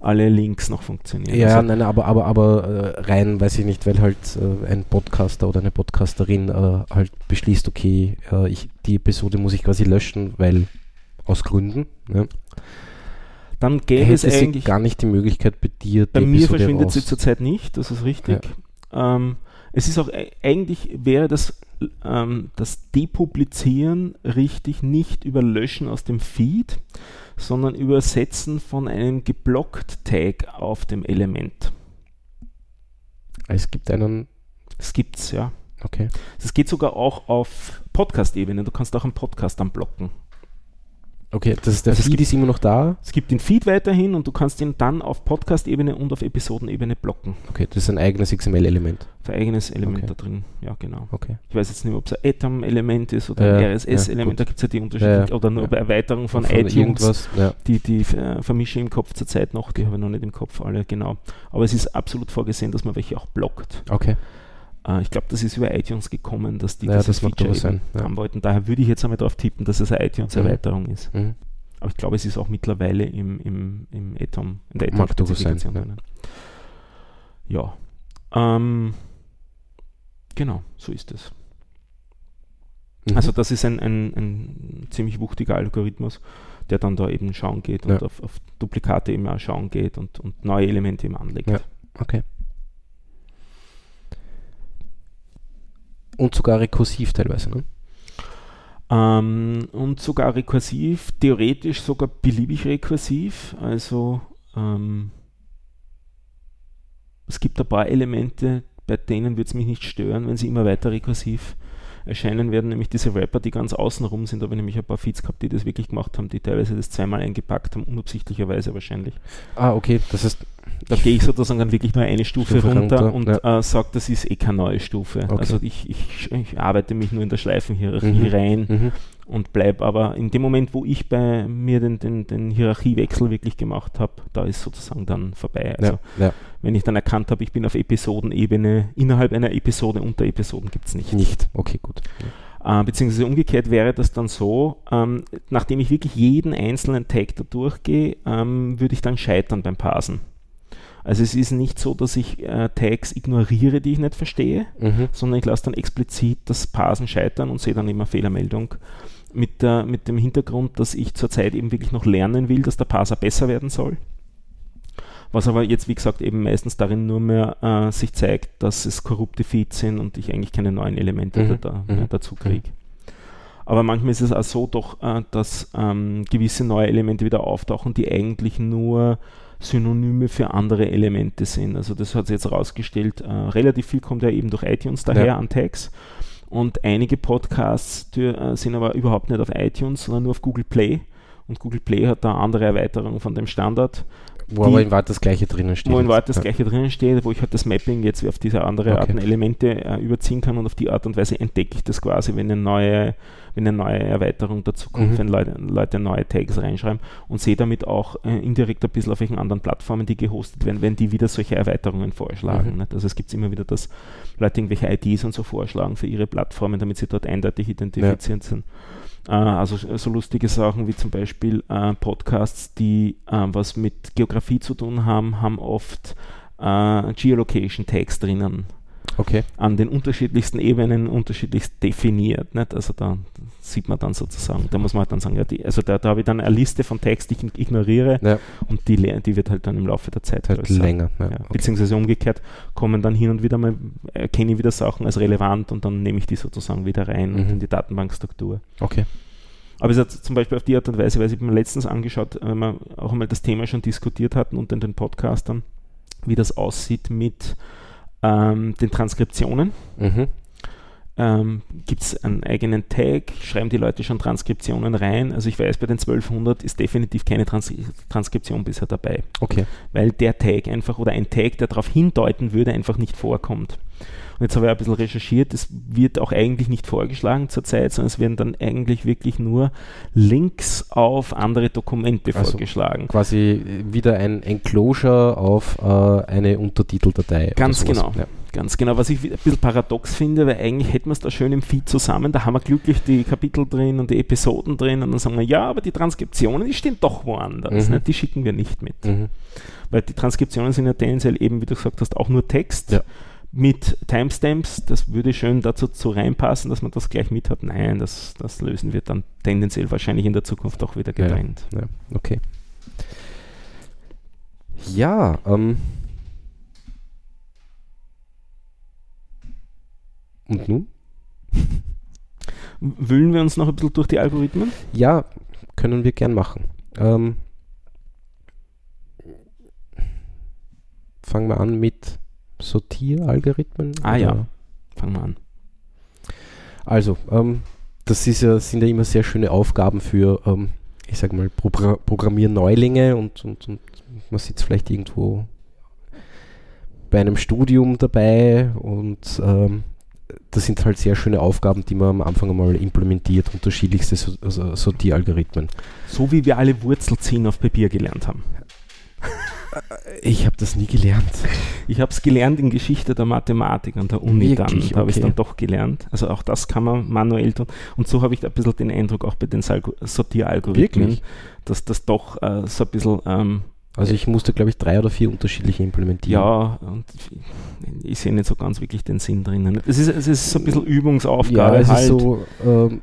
alle Links noch funktionieren. Ja, Also, nein, aber, aber, aber äh, rein, weiß ich nicht, weil halt äh, ein Podcaster oder eine Podcasterin äh, halt beschließt, okay, ich, die Episode muss ich quasi löschen, weil aus Gründen. Ne? dann gäbe es Hätte sie eigentlich. gar nicht die Möglichkeit bei dir, Bei mir Episode verschwindet raus- sie zurzeit nicht, das ist richtig. Ähm, es ist auch eigentlich wäre das, ähm, das Depublizieren richtig nicht über Löschen aus dem Feed, sondern Übersetzen von einem geblockt Tag auf dem Element. Es gibt einen, Das gibt's ja. okay. Das geht sogar auch auf Podcast-Ebene. Du kannst auch einen Podcast anblocken. Okay, das der Also Feed gibt- ist immer noch da. Es gibt den Feed weiterhin und du kannst ihn dann auf Podcast-Ebene und auf Episodenebene blocken. Okay, das ist ein eigenes XML-Element. Ein eigenes Element Okay. da drin. Ja, genau. Okay. Ich weiß jetzt nicht, ob es ein Atom-Element ist oder ein Ja, RSS-Element. ja, da gibt es ja die unterschiedlichen. Ja, oder nur bei Erweiterung von, Von iTunes. irgendwas. Ja. Die, die äh, vermische ich im Kopf zurzeit noch. Die habe ich noch nicht im Kopf alle, genau. Aber es ist absolut vorgesehen, dass man welche auch blockt. Okay. Äh, ich glaube, das ist über iTunes gekommen, dass die Ja, dieses das Feature sein, ja. haben wollten. Daher würde ich jetzt einmal darauf tippen, dass es eine iTunes-Erweiterung ist. Mhm. Aber ich glaube, es ist auch mittlerweile im, im, im Atom, in der Atom-Spezifikation ja. drinnen. Ja. Ähm, genau, so ist es. Mhm. Also das ist ein, ein, ein ziemlich wuchtiger Algorithmus, der dann da eben schauen geht und Ja. auf, auf Duplikate eben auch schauen geht und, und neue Elemente eben anlegt. Ja. Okay. Und sogar rekursiv teilweise, ne? Ähm, und sogar rekursiv, theoretisch sogar beliebig rekursiv. Also ähm, es gibt ein paar Elemente, bei denen wird es mich nicht stören, wenn sie immer weiter rekursiv erscheinen werden, nämlich diese Rapper, die ganz außenrum sind. Da habe ich nämlich ein paar Feeds gehabt, die das wirklich gemacht haben, die teilweise das zweimal eingepackt haben, unabsichtlicherweise wahrscheinlich. Ah, okay, das heißt, Da gehe ich sozusagen dann wirklich nur eine Stufe, Stufe runter, runter, und äh, sage, das ist eh keine neue Stufe. Okay. Also ich, ich, ich arbeite mich nur in der Schleifenhierarchie Mhm. rein mhm. und bleibe aber in dem Moment, wo ich bei mir den, den, den Hierarchiewechsel wirklich gemacht habe, da ist sozusagen dann vorbei. Also ja, ja, wenn ich dann erkannt habe, ich bin auf Episodenebene, innerhalb einer Episode, unter Episoden gibt es nicht. nicht. Okay, gut. Äh, beziehungsweise umgekehrt wäre das dann so, ähm, nachdem ich wirklich jeden einzelnen Tag da durchgehe, ähm, würde ich dann scheitern beim Parsen. Also es ist nicht so, dass ich äh, Tags ignoriere, die ich nicht verstehe, Mhm. sondern ich lasse dann explizit das Parsen scheitern und sehe dann immer Fehlermeldung. Mit, der, mit dem Hintergrund, dass ich zurzeit eben wirklich noch lernen will, dass der Parser besser werden soll. Was aber jetzt, wie gesagt, eben meistens darin nur mehr äh, sich zeigt, dass es korrupte Feeds sind und ich eigentlich keine neuen Elemente Mhm, da, mhm, dazu kriege. Aber manchmal ist es auch so doch, äh, dass ähm, gewisse neue Elemente wieder auftauchen, die eigentlich nur Synonyme für andere Elemente sind. Also das hat sich jetzt herausgestellt, äh, relativ viel kommt ja eben durch iTunes daher Ja. an Tags. Und einige Podcasts die, äh, sind aber überhaupt nicht auf iTunes, sondern nur auf Google Play. Und Google Play hat da andere Erweiterungen von dem Standard, Wo aber in Wahrheit das gleiche drinnen steht. wo in Wahrheit das Ja. gleiche drinnen steht, wo ich halt das Mapping jetzt auf diese andere Okay. Arten Elemente äh, überziehen kann und auf die Art und Weise entdecke ich das quasi, wenn eine neue, wenn eine neue Erweiterung dazu kommt, Mhm. wenn Leute, Leute neue Tags reinschreiben und sehe damit auch äh, indirekt ein bisschen auf welchen anderen Plattformen, die gehostet werden, wenn die wieder solche Erweiterungen vorschlagen. Mhm. Nicht? Also es gibt immer wieder, dass Leute irgendwelche IDs und so vorschlagen für ihre Plattformen, damit sie dort eindeutig identifiziert sind. Äh, also so- lustige Sachen wie zum Beispiel äh, Podcasts, die äh, was mit Geografie zu tun haben, haben oft Geolocation-Tags drinnen. Okay. An den unterschiedlichsten Ebenen unterschiedlichst definiert. Nicht? Also da sieht man dann sozusagen, da muss man halt dann sagen, ja, die, also da, da habe ich dann eine Liste von Tags, die ich ignoriere Ja, und die, die wird halt dann im Laufe der Zeit halt länger. Ja, okay. Beziehungsweise umgekehrt kommen dann hin und wieder mal, erkenne ich wieder Sachen als relevant und dann nehme ich die sozusagen wieder rein Mhm. in die Datenbankstruktur. okay. Aber es hat zum Beispiel auf die Art und Weise, weil ich mir letztens angeschaut, wenn wir auch einmal das Thema schon diskutiert hatten unter den Podcastern, wie das aussieht mit ähm, den Transkriptionen. Mhm. Ähm, Gibt es einen eigenen Tag? Schreiben die Leute schon Transkriptionen rein? Also ich weiß, bei den 1200 ist definitiv keine Trans Transkription bisher dabei, Okay. weil der Tag einfach oder ein Tag, der darauf hindeuten würde, einfach nicht vorkommt. Und jetzt habe ich ein bisschen recherchiert, es wird auch eigentlich nicht vorgeschlagen zurzeit, sondern es werden dann eigentlich wirklich nur Links auf andere Dokumente Also vorgeschlagen. Quasi wieder ein Enclosure auf äh, eine Untertiteldatei. Ganz genau. Ja. Ganz genau, was ich ein bisschen paradox finde, weil eigentlich hätten wir es da schön im Feed zusammen, da haben wir glücklich die Kapitel drin und die Episoden drin und dann sagen wir, ja, aber die Transkriptionen, die stehen doch woanders, Mhm. ne? die schicken wir nicht mit. Mhm. Weil die Transkriptionen sind ja tendenziell eben, wie du gesagt hast, auch nur Text Ja. mit Timestamps, das würde schön dazu zu reinpassen, dass man das gleich mit hat. Nein, das, das lösen wir dann tendenziell wahrscheinlich in der Zukunft auch wieder Ja, ja. getrennt. Ja, okay. Ja, ähm. Und nun? Wühlen wir uns noch ein bisschen durch die Algorithmen? Ja, können wir gern machen. Ähm, fangen wir an mit Sortieralgorithmen. Ah, ja. oder? Fangen wir an. Also, ähm, das ist ja, sind ja immer sehr schöne Aufgaben für, ähm, ich sag mal, Pro Programmierneulinge und, und, und man sitzt vielleicht irgendwo bei einem Studium dabei und ähm, das sind halt sehr schöne Aufgaben, die man am Anfang einmal implementiert, unterschiedlichste so also Sortieralgorithmen. So wie wir alle Wurzelziehen auf Papier gelernt haben. Ich habe das nie gelernt. Ich habe es gelernt in Geschichte der Mathematik an der Uni Wirklich? dann. Da habe ich es dann doch gelernt. Also auch das kann man manuell tun. Und so habe ich ein bisschen den Eindruck auch bei den Sortieralgorithmen, Wirklich? dass das doch äh, so ein bisschen, ähm, Also ich musste, glaube ich, drei oder vier unterschiedliche implementieren. ja, und ich sehe nicht so ganz wirklich den Sinn drinnen. Es ist, es ist so ein bisschen Ja, Übungsaufgabe es halt. ist so, ähm,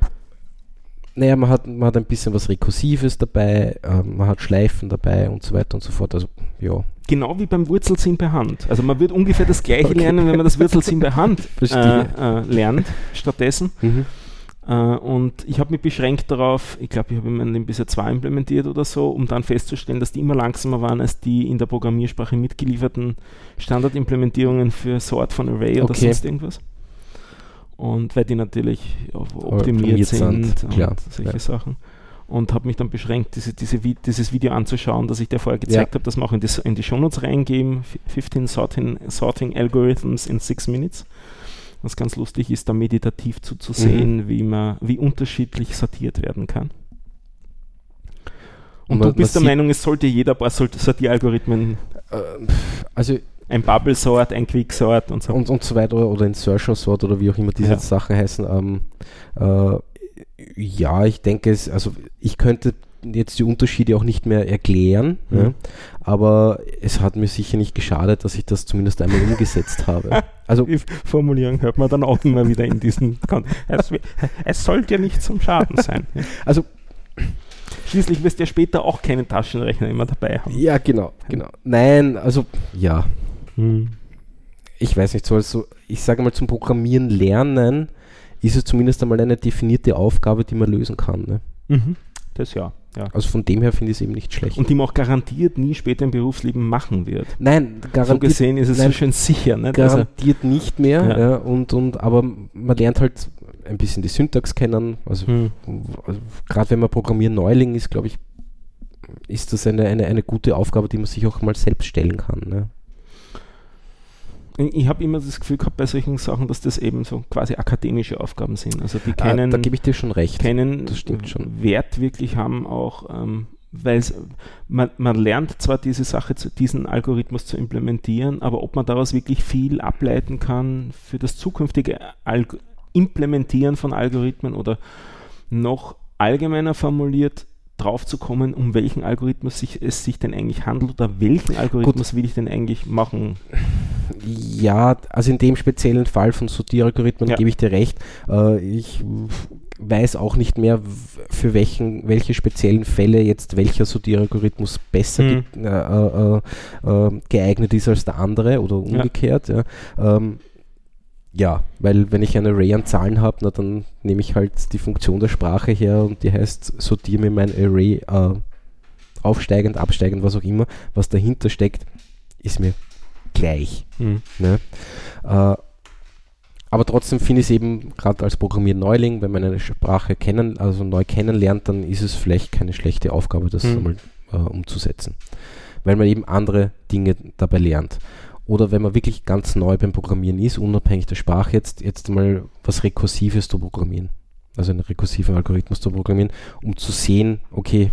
naja, man hat, man hat ein bisschen was Rekursives dabei, ähm, man hat Schleifen dabei und so weiter und so fort. Also, ja. Genau wie beim Wurzelziehen per Hand. Also man wird ungefähr das gleiche Okay. lernen, wenn man das Wurzelziehen per Hand [LAUGHS] äh, äh, lernt stattdessen. Mhm. Äh, und ich habe mich beschränkt darauf, ich glaube, ich habe in bisher zwei implementiert oder so, um dann festzustellen, dass die immer langsamer waren als die in der Programmiersprache mitgelieferten Standardimplementierungen für Sort von Array oder Okay. sonst irgendwas. Und weil die natürlich optimiert sind, sind, und klar, solche ja. Sachen. Und habe mich dann beschränkt, diese, diese, dieses Video anzuschauen, das ich dir vorher gezeigt Ja. habe, das wir auch in die, in die Shownotes reingeben. F- 15 sorting, sorting Algorithms in 6 Minutes. Was ganz lustig ist, da meditativ zuzusehen, Mhm. wie man, wie unterschiedlich sortiert werden kann. Und, man- du bist der Meinung, es sollte jeder ein paar Sort- Sortieralgorithmen, Ähm, also, ein Bubble Sort, ein Quick Sort und so. und, und so weiter, oder Insertion Sort oder wie auch immer diese Ja. Sachen heißen. Ähm, äh, ja, ich denke es, also ich könnte jetzt die Unterschiede auch nicht mehr erklären, Mhm. ja, aber es hat mir sicher nicht geschadet, dass ich das zumindest einmal umgesetzt habe. [LAUGHS] Also Die Formulierung hört man dann auch immer wieder in diesen Kon es, es sollte ja nicht zum Schaden sein. Ja. Also- Schließlich wirst du ja später auch keinen Taschenrechner immer dabei haben. Ja, genau, genau. Nein, also ja, Hm. ich weiß nicht, so also ich sage mal zum Programmieren lernen ist es zumindest einmal eine definierte Aufgabe, die man lösen kann. Ne? Mhm. Das ja. Ja. Also von dem her finde ich es eben nicht schlecht. Und die man auch garantiert nie später im Berufsleben machen wird. nein, So garantiert, gesehen ist es nein, so schön sicher. Nicht? Also, garantiert nicht mehr. Ja. Ja. und, und, aber man lernt halt ein bisschen die Syntax kennen. Also, hm. also gerade wenn man Programmieren Neuling ist, glaube ich, ist das eine, eine, eine gute Aufgabe, die man sich auch mal selbst stellen kann. Ne? Ich habe immer das Gefühl gehabt bei solchen Sachen, dass das eben so quasi akademische Aufgaben sind. Also die Ah, keinen, da gebe ich dir schon recht. keinen das stimmt schon. Wert wirklich haben, auch ähm, weil man, man lernt zwar diese Sache, zu, diesen Algorithmus zu implementieren, aber ob man daraus wirklich viel ableiten kann für das zukünftige Alg Implementieren von Algorithmen oder noch allgemeiner formuliert drauf zu kommen, um welchen Algorithmus sich, es sich denn eigentlich handelt oder welchen Algorithmus will ich denn eigentlich machen. Ja, also in dem speziellen Fall von Sortieralgorithmen Ja. gebe ich dir recht. Äh, ich weiß auch nicht mehr, für welchen, welche speziellen Fälle jetzt welcher Sortieralgorithmus besser Hm. ge äh, äh, äh, geeignet ist als der andere oder umgekehrt. Ja, ähm, ja weil wenn ich ein Array an Zahlen habe, na, dann nehme ich halt die Funktion der Sprache her und die heißt, sortiere mir mein Array äh, aufsteigend, absteigend, was auch immer, was dahinter steckt, ist mir gleich. Mhm. Ne? Äh, aber trotzdem finde ich es eben, gerade als Programmierneuling, wenn man eine Sprache kennen, also neu kennenlernt, dann ist es vielleicht keine schlechte Aufgabe, das Mhm. einmal äh, umzusetzen. Weil man eben andere Dinge dabei lernt. Oder wenn man wirklich ganz neu beim Programmieren ist, unabhängig der Sprache, jetzt, jetzt mal was Rekursives zu programmieren. Also einen rekursiven Algorithmus zu programmieren, um zu sehen, okay,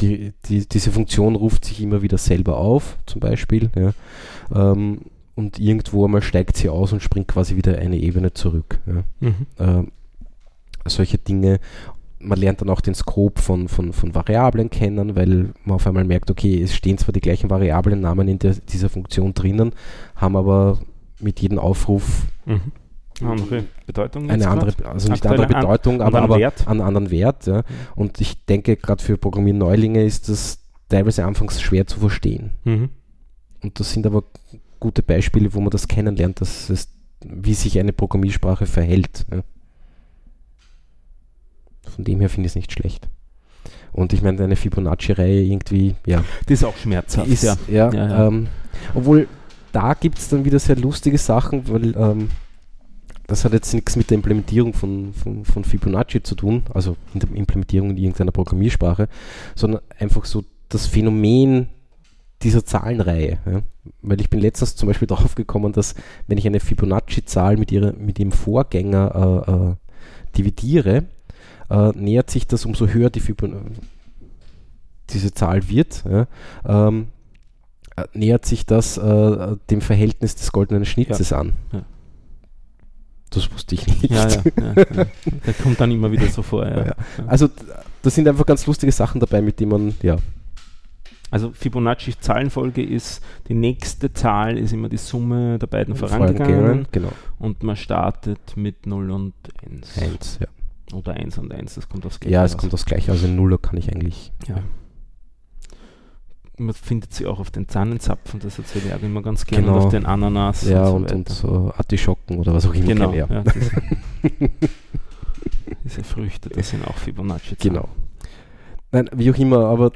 die, die, diese Funktion ruft sich immer wieder selber auf, zum Beispiel. Ja. Ähm, und irgendwo einmal steigt sie aus und springt quasi wieder eine Ebene zurück. Ja. Mhm. Ähm, solche Dinge. Man lernt dann auch den Scope von, von, von Variablen kennen, weil man auf einmal merkt, okay, es stehen zwar die gleichen Variablennamen in der, dieser Funktion drinnen, haben aber mit jedem Aufruf Mhm. Andere Bedeutung jetzt eine andere, also nicht andere an- Bedeutung, aber, anderen aber Wert. einen anderen Wert. Ja. Und ich denke, gerade für Programmierneulinge ist das teilweise anfangs schwer zu verstehen. Mhm. Und das sind aber gute Beispiele, wo man das kennenlernt, dass es, wie sich eine Programmiersprache verhält. Ja. Von dem her finde ich es nicht schlecht. Und ich meine, eine Fibonacci-Reihe irgendwie, ja, Das ist auch schmerzhaft, ist, ja. ja, Ja, ja. Ähm, obwohl da gibt es dann wieder sehr lustige Sachen, weil ähm, das hat jetzt nichts mit der Implementierung von, von, von Fibonacci zu tun, also in der Implementierung in irgendeiner Programmiersprache, sondern einfach so das Phänomen dieser Zahlenreihe. Ja? Weil ich bin letztens zum Beispiel [LAUGHS] darauf gekommen, dass wenn ich eine Fibonacci-Zahl mit, ihrer, mit ihrem Vorgänger äh, äh, dividiere, äh, nähert sich das, umso höher die Fibon diese Zahl wird, ja, ähm, äh, nähert sich das äh, dem Verhältnis des goldenen Schnitzes an. Ja. Das wusste ich nicht. Ja, ja, ja, ja. Der kommt dann immer wieder so vor. Ja. [LAUGHS] Ja. Also da sind einfach ganz lustige Sachen dabei, mit denen man, ja, Also Fibonacci-Zahlenfolge ist, die nächste Zahl ist immer die Summe der beiden vorangegangenen genau, und man startet mit 0 und 1. eins, ja. Oder 1 und 1, das kommt aufs Gleiche Ja, es raus. kommt das gleiche, also in Nuller kann ich eigentlich, Ja. Man findet sie auch auf den Zahnenzapfen, das erzähle ich auch immer ganz gerne, Genau. und auf den Ananas ja, so und, weiter. und so Artischocken oder was auch immer. Genau, ja. ja, das, [LAUGHS] diese Früchte, das sind auch fibonacci -Zahlen. Genau. Nein, wie auch immer, aber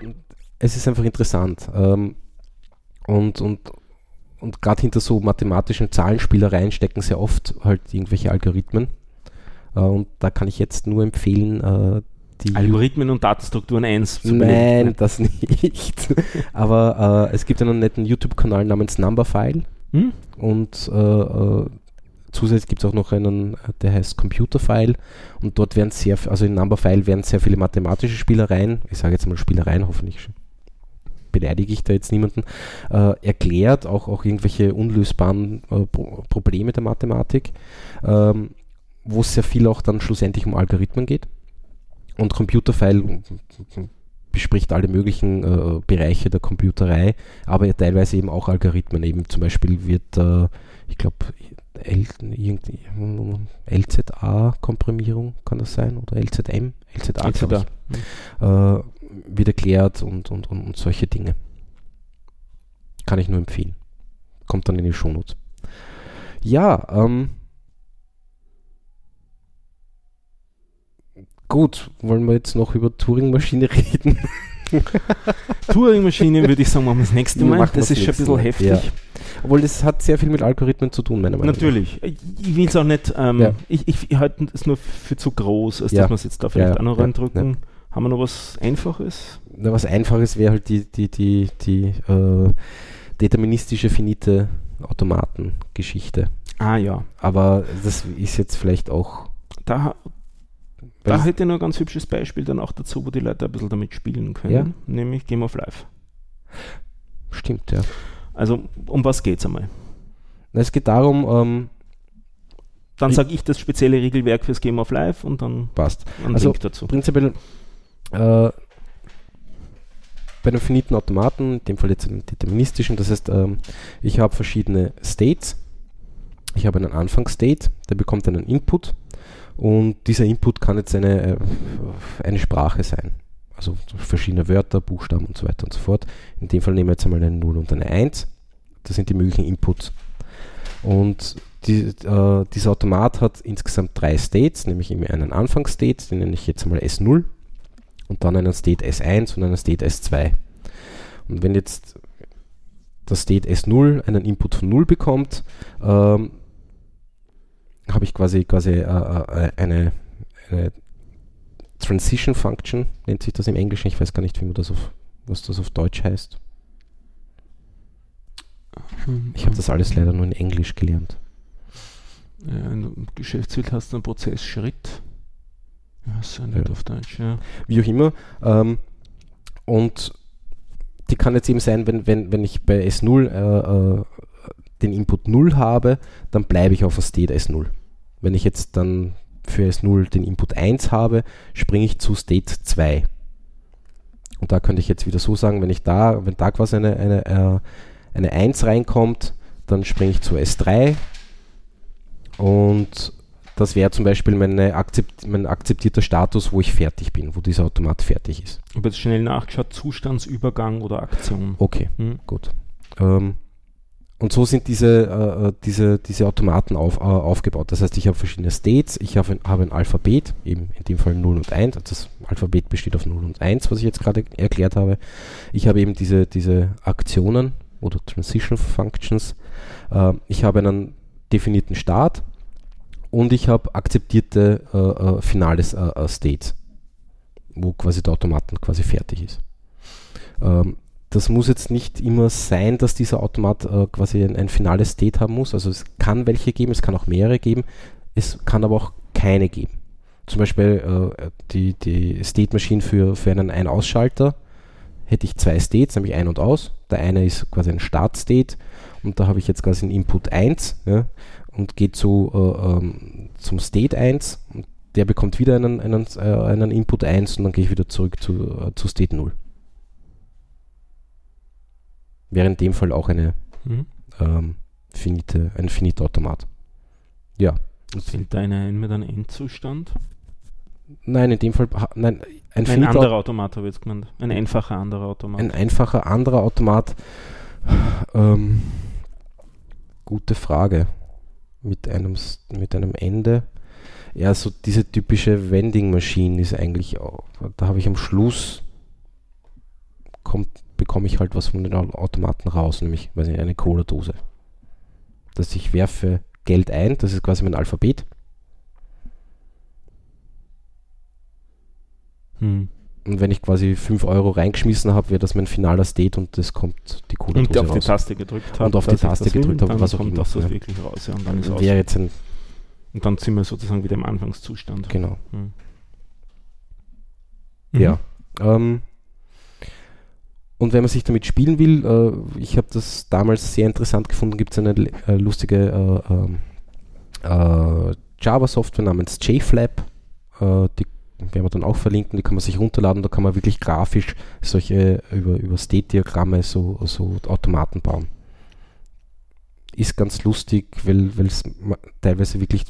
es ist einfach interessant. Ähm, und und, und gerade hinter so mathematischen Zahlenspielereien stecken sehr oft halt irgendwelche Algorithmen. Äh, und da kann ich jetzt nur empfehlen, äh, die Algorithmen und Datenstrukturen 1 zu Nein, belegen. das [LAUGHS] nicht. Aber äh, es gibt einen netten YouTube-Kanal namens Numberphile Hm? und zusätzlich gibt es auch noch einen, der heißt Computerfile und dort werden sehr, also in Numberphile werden sehr viele mathematische Spielereien, ich sage jetzt mal Spielereien, hoffentlich beleidige ich da jetzt niemanden, äh, erklärt, auch, auch irgendwelche unlösbaren äh, Pro Probleme der Mathematik, ähm, wo es sehr viel auch dann schlussendlich um Algorithmen geht. Und Computerfile bespricht alle möglichen äh, Bereiche der Computerei, aber ja teilweise eben auch Algorithmen. Eben zum Beispiel wird, äh, ich glaube, LZA-Komprimierung kann das sein oder LZM? LZA, da. ich, äh, wird erklärt und, und, und, und solche Dinge. Kann ich nur empfehlen. Kommt dann in die Shownotes. Ja, ähm, gut, wollen wir jetzt noch über Turing-Maschine reden? [LAUGHS] Turing-Maschine würde ich sagen, machen wir das nächste Mal. Das ist schon ein bisschen heftig. Obwohl das hat sehr viel mit Algorithmen zu tun, meiner Meinung Natürlich. Ich will es auch nicht, ähm, Ja. ich, ich, ich halte es nur für zu groß, als Ja. dass wir es jetzt da vielleicht Ja, auch noch ja, reindrücken. Haben wir noch was Einfaches? nach. Na, was Einfaches wäre halt die, die, die, die äh, deterministische finite Automaten-Geschichte. Ah ja, Aber das ist jetzt vielleicht auch. da, weil da hätte ich noch ein ganz hübsches Beispiel dann auch dazu, wo die Leute ein bisschen damit spielen können, Ja. nämlich Game of Life. Stimmt, ja. Also um was geht es einmal? Na, es geht darum, ähm, Dann sage ich das spezielle Regelwerk fürs Game of Life und dann passt. ein Also- dazu. Prinzipiell äh, bei einem finiten Automaten, in dem Fall jetzt einem deterministischen, das heißt, ähm, ich habe verschiedene States. Ich habe einen Anfangsstate, der bekommt einen Input und dieser Input kann jetzt eine, äh, eine Sprache sein. Also verschiedene Wörter, Buchstaben und so weiter und so fort. In dem Fall nehmen wir jetzt einmal eine 0 und eine 1. Das sind die möglichen Inputs. Und die, äh, dieser Automat hat insgesamt drei States, nämlich einen Anfangsstate, den nenne ich jetzt mal S0 und dann einen State S1 und einen State S2. Und wenn jetzt das State S0 einen Input von 0 bekommt, ähm, habe ich quasi, quasi äh, äh, eine, eine Transition Function, nennt sich das im Englischen. Ich weiß gar nicht, wie man das auf, was das auf Deutsch heißt. Ich habe das alles leider nur in Englisch gelernt. Ja, Im Geschäftsbild hast du einen Prozessschritt. Ja, ist ja nicht Ja. auf Deutsch, ja. Wie auch immer. Ähm, und die kann jetzt eben sein, wenn, wenn, wenn ich bei S0 äh, äh, den Input 0 habe, dann bleibe ich auf der State S0. Wenn ich jetzt dann für S0 den Input 1 habe, springe ich zu State 2. Und da könnte ich jetzt wieder so sagen, wenn ich da, wenn da quasi eine, eine, äh, eine 1 reinkommt, dann springe ich zu S3 und das wäre zum Beispiel meine akzept, mein akzeptierter Status, wo ich fertig bin, wo dieser Automat fertig ist. Ich habe jetzt schnell nachgeschaut, Zustandsübergang oder Aktion. Okay, Hm. gut. Ähm, und so sind diese, äh, äh, diese, diese Automaten auf, äh, aufgebaut. Das heißt, ich habe verschiedene States, ich habe ein, habe ein Alphabet, eben in dem Fall 0 und 1. Also das Alphabet besteht auf 0 und 1, was ich jetzt gerade erklärt habe. Ich habe eben diese, diese Aktionen oder Transition Functions. Äh, ich habe einen definierten Start und ich habe akzeptierte äh, äh, finales States, wo quasi der Automat dann quasi fertig ist. Ähm, das muss jetzt nicht immer sein, dass dieser Automat äh, quasi ein, ein finales State haben muss. Also es kann welche geben, es kann auch mehrere geben, es kann aber auch keine geben. Zum Beispiel äh, die, die State Machine für, für einen Ein-Ausschalter hätte ich zwei States, nämlich ein und aus. Der eine ist quasi ein Start-State und da habe ich jetzt quasi einen Input 1 ja, und geht zu, äh, ähm, zum State 1 und der bekommt wieder einen, einen, äh, einen Input 1 und dann gehe ich wieder zurück zu, äh, zu State 0. Wäre in dem Fall auch eine Hm. ähm, finite, ein finiter Automat. Ja. Fehlt da eine ein mit einem Endzustand? Nein, in dem Fall, nein, ein, Ein anderer Automat habe ich jetzt gemeint. Ein einfacher anderer Automat. ein einfacher anderer Automat. Ähm, gute Frage. Mit einem, mit einem Ende. Ja, so diese typische Vending Machine ist eigentlich, auch- da habe ich am Schluss, kommt, bekomme ich halt was von den Au- Automaten raus, nämlich weiß nicht, eine Cola-Dose. Dass ich werfe Geld ein, das ist quasi mein Alphabet. Hm. Und wenn ich quasi 5 Euro reingeschmissen habe, wäre das mein finaler State und das kommt die Cola-Dose Und auf die raus. Taste gedrückt hat. Und auf die Taste gedrückt habe, dann was auch kommt immer, das, ja. wirklich raus. Ja, und, dann ist aus. jetzt ein, und dann sind wir sozusagen wieder im Anfangszustand. genau. Hm. Ja. Ähm, und wenn man sich damit spielen will, äh, ich habe das damals sehr interessant gefunden, gibt es eine äh, lustige äh, ähm, äh, Java-Software namens JFlap, äh, die werden wir dann auch verlinken, die kann man sich runterladen, da kann man wirklich grafisch solche über, über State-Diagramme so, so Automaten bauen. Ist ganz lustig, weil es teilweise wirklich,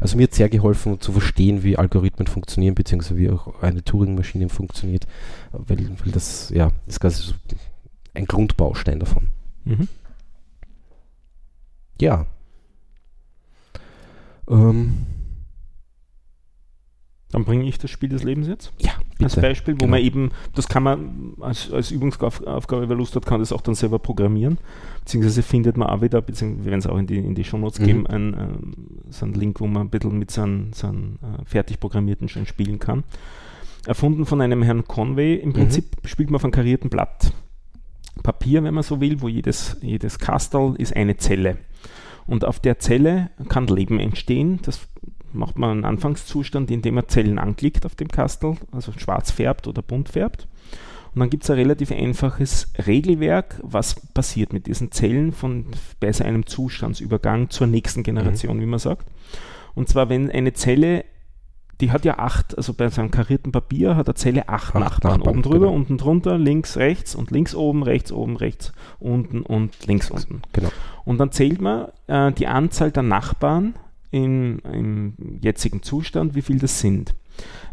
also mir hat sehr geholfen zu verstehen, wie Algorithmen funktionieren, beziehungsweise wie auch eine Turing-Maschine funktioniert, weil, weil das, ja, ist quasi so ein Grundbaustein davon. Mhm. Ja. Ähm, Dann bringe ich das Spiel des Lebens jetzt. ja, Als bitte. Beispiel, wo Genau. man eben, das kann man als, als Übungsaufgabe, wer Lust hat, kann das auch dann selber programmieren. Beziehungsweise findet man auch wieder, beziehungsweise wir werden es auch in die, in die Shownotes Mhm. geben, ein, ähm, so einen Link, wo man ein bisschen mit seinen, seinen äh, fertig programmierten schon spielen kann. Erfunden von einem Herrn Conway. Im Mhm. Prinzip spielt man auf einem karierten Blatt Papier, wenn man so will, wo jedes, jedes Kastel ist eine Zelle. Und auf der Zelle kann Leben entstehen. Das macht man einen Anfangszustand, indem man Zellen anklickt auf dem Kastel, also schwarz färbt oder bunt färbt. Und dann gibt es ein relativ einfaches Regelwerk, was passiert mit diesen Zellen von, bei so einem Zustandsübergang zur nächsten Generation, wie man sagt. Und zwar, wenn eine Zelle, die hat ja acht, also bei so einem karierten Papier hat eine Zelle acht, Acht Nachbarn. Nachbarn, Oben drüber, genau. unten drunter, links, rechts und links oben, rechts oben, rechts unten und links unten. Genau. Und dann zählt man äh, die Anzahl der Nachbarn im, im jetzigen Zustand, wie viel das sind.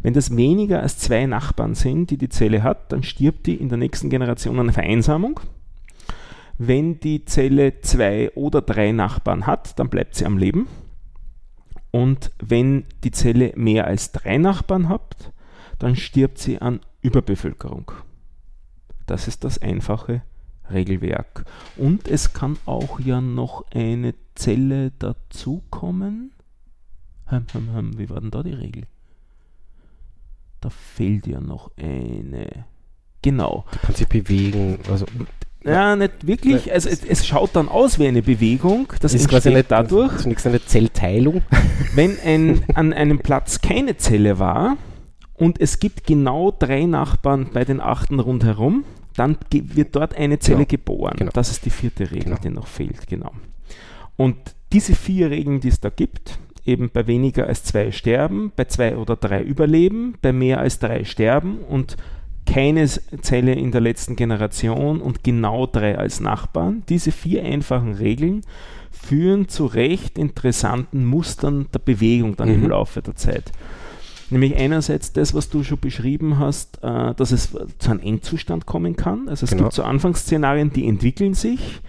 Wenn das weniger als zwei Nachbarn sind, die die Zelle hat, dann stirbt die in der nächsten Generation an Vereinsamung. Wenn die Zelle zwei oder drei Nachbarn hat, dann bleibt sie am Leben. Und wenn die Zelle mehr als drei Nachbarn hat, dann stirbt sie an Überbevölkerung. Das ist das einfache Regelwerk. Und es kann auch ja noch eine Zelle dazukommen. Hm, hm, hm, wie war denn da die Regel? Da fehlt ja noch eine. Genau. Du kannst dich bewegen. Also, ja, nicht wirklich. Also es, es, schaut dann aus wie eine Bewegung. Das ist quasi nicht dadurch. Zunächst eine Zellteilung. [LAUGHS] Wenn ein, an einem Platz keine Zelle war und es gibt genau drei Nachbarn bei den achten rundherum, dann wird dort eine Zelle genau. geboren. Genau. Das ist die vierte Regel, genau. die noch fehlt. Genau. Und diese vier Regeln, die es da gibt, eben bei weniger als zwei sterben, bei zwei oder drei überleben, bei mehr als drei sterben und keine Zelle in der letzten Generation und genau drei als Nachbarn. Diese vier einfachen Regeln führen zu recht interessanten Mustern der Bewegung dann mhm. im Laufe der Zeit. Nämlich einerseits das, was du schon beschrieben hast, äh, dass es zu einem Endzustand kommen kann. Also es genau. gibt so Anfangsszenarien, die entwickeln sich,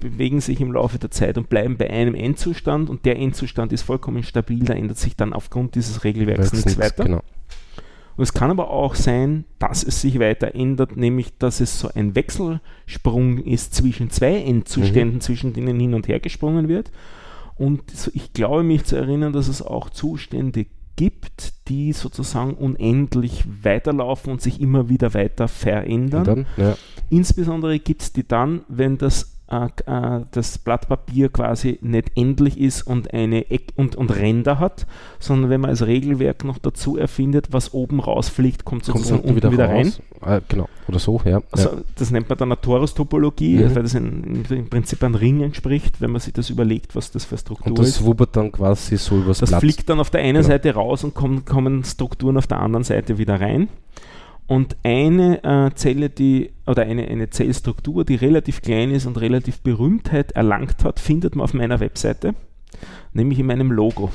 bewegen sich im Laufe der Zeit und bleiben bei einem Endzustand und der Endzustand ist vollkommen stabil, da ändert sich dann aufgrund dieses Regelwerks nichts weiter. Genau. Und es kann aber auch sein, dass es sich weiter ändert, nämlich dass es so ein Wechselsprung ist zwischen zwei Endzuständen, mhm. zwischen denen hin und her gesprungen wird. Und ich glaube mich zu erinnern, dass es auch Zustände gibt, die sozusagen unendlich weiterlaufen und sich immer wieder weiter verändern. Ja. Insbesondere gibt es die dann, wenn das das Blatt Papier quasi nicht endlich ist und eine Eck und, und Ränder hat, sondern wenn man als Regelwerk noch dazu erfindet, was oben rausfliegt, kommt sozusagen kommt unten, wieder, wieder rein. Äh, genau, oder so, ja. Also ja. das nennt man dann eine Torus-Topologie, mhm. weil das in, im Prinzip ein Ring entspricht, wenn man sich das überlegt, was das für Struktur ist. Und das ist. wubbert dann quasi so übers Das Blatt. fliegt dann auf der einen genau. Seite raus und kommen, kommen Strukturen auf der anderen Seite wieder rein. Und eine äh, Zelle, die oder eine, eine Zellstruktur, die relativ klein ist und relativ Berühmtheit erlangt hat, findet man auf meiner Webseite, nämlich in meinem Logo.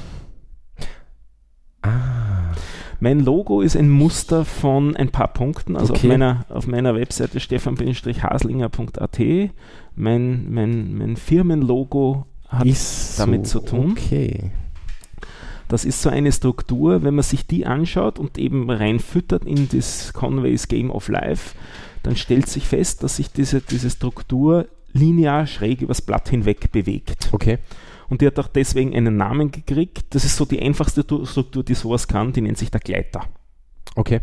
Ah. Mein Logo ist ein Muster von ein paar Punkten. Also okay. auf, meiner, auf meiner Webseite stefan-haslinger.at. Mein, mein, mein Firmenlogo hat ist damit so, zu tun. Okay. Das ist so eine Struktur, wenn man sich die anschaut und eben reinfüttert in das Conways Game of Life, dann stellt sich fest, dass sich diese, diese Struktur linear schräg übers Blatt hinweg bewegt. Okay. Und die hat auch deswegen einen Namen gekriegt. Das ist so die einfachste Struktur, die sowas kann, die nennt sich der Gleiter. Okay.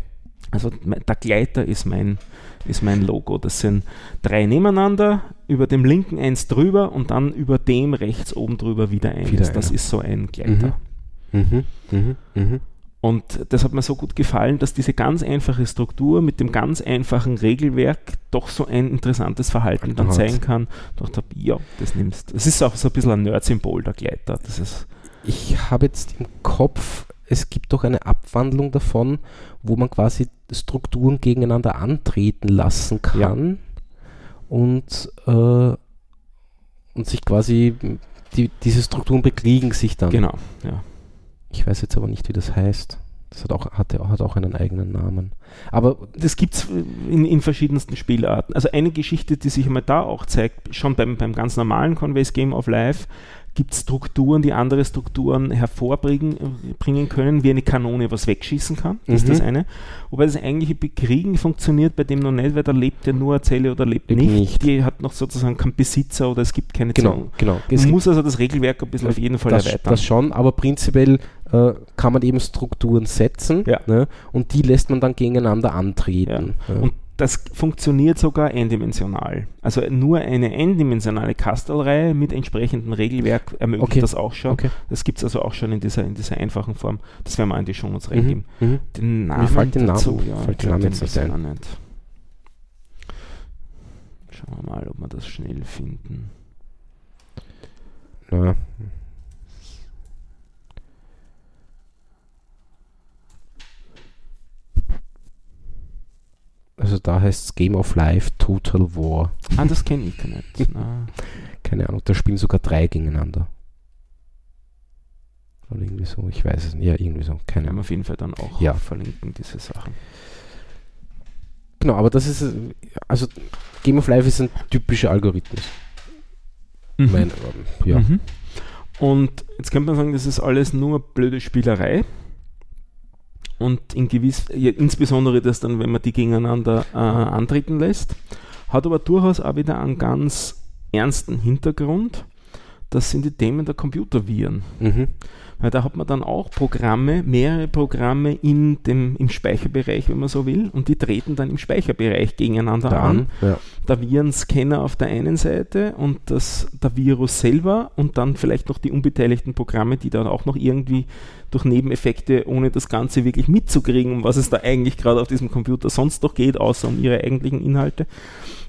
Also der Gleiter ist mein, ist mein Logo. Das sind drei nebeneinander, über dem linken eins drüber und dann über dem rechts oben drüber wieder eins. Wieder das ist so ein Gleiter. Mhm. Mhm, mh, mh. Und das hat mir so gut gefallen, dass diese ganz einfache Struktur mit dem ganz einfachen Regelwerk doch so ein interessantes Verhalten dann zeigen kann. Ich dachte, ja, das nimmst. Es ist auch so ein bisschen ein Nerd-Symbol, der Gleiter. Das ist ich habe jetzt im Kopf, es gibt doch eine Abwandlung davon, wo man quasi Strukturen gegeneinander antreten lassen kann ja. und, äh, und sich quasi die, diese Strukturen bekriegen sich dann. Genau, ja. Ich weiß jetzt aber nicht, wie das heißt. Das hat auch, hat, hat auch einen eigenen Namen. Aber das gibt es in, in, verschiedensten Spielarten. Also eine Geschichte, die sich einmal da auch zeigt, schon beim, beim ganz normalen Conveys Game of Life, gibt es Strukturen, die andere Strukturen hervorbringen bringen können, wie eine Kanone was wegschießen kann. Das mhm. ist das eine. Wobei das eigentliche Bekriegen funktioniert bei dem noch nicht, weil da lebt ja nur eine Zelle oder lebt, nicht. nicht. Die hat noch sozusagen keinen Besitzer oder es gibt keine genau, Zelle. Genau. Man muss also das Regelwerk ein bisschen auf jeden Fall das, erweitern. Das schon, aber prinzipiell äh, kann man eben Strukturen setzen ja. ne, und die lässt man dann gegeneinander antreten. Ja. Und das funktioniert sogar eindimensional. Also nur eine eindimensionale Kastelreihe mit entsprechendem Regelwerk ermöglicht okay. das auch schon. Okay. Das gibt es also auch schon in dieser, in dieser einfachen Form. Das werden wir an die Show uns reingeben. Mhm. Mhm. Den Namen Mir fällt den Namen, dazu, ja, fällt den Namen jetzt nicht ein. Schauen wir mal, ob wir das schnell finden. Na, Also da heißt es Game of Life Total War. Ah, das kenne ich nicht. [LAUGHS] Keine Ahnung, da spielen sogar drei gegeneinander. Oder irgendwie so, ich weiß es nicht. Ja, irgendwie so. Keine Ahnung. auf jeden Fall dann auch ja. verlinken, diese Sachen. Genau, aber das ist, also Game of Life ist ein typischer Algorithmus. Mhm. Mein, ja. Mhm. Und jetzt könnte man sagen, das ist alles nur blöde Spielerei und in gewiss, ja, insbesondere das dann, wenn man die gegeneinander äh, antreten lässt. hat aber durchaus auch wieder einen ganz ernsten Hintergrund. Das sind die Themen der Computerviren. Mhm. Weil da hat man dann auch Programme, mehrere Programme in dem, im Speicherbereich, wenn man so will, und die treten dann im Speicherbereich gegeneinander Da an. an. Ja. Der Virenscanner auf der einen Seite und das, der Virus selber und dann vielleicht noch die unbeteiligten Programme, die dann auch noch irgendwie durch Nebeneffekte, ohne das Ganze wirklich mitzukriegen, um was es da eigentlich gerade auf diesem Computer sonst noch geht, außer um ihre eigentlichen Inhalte.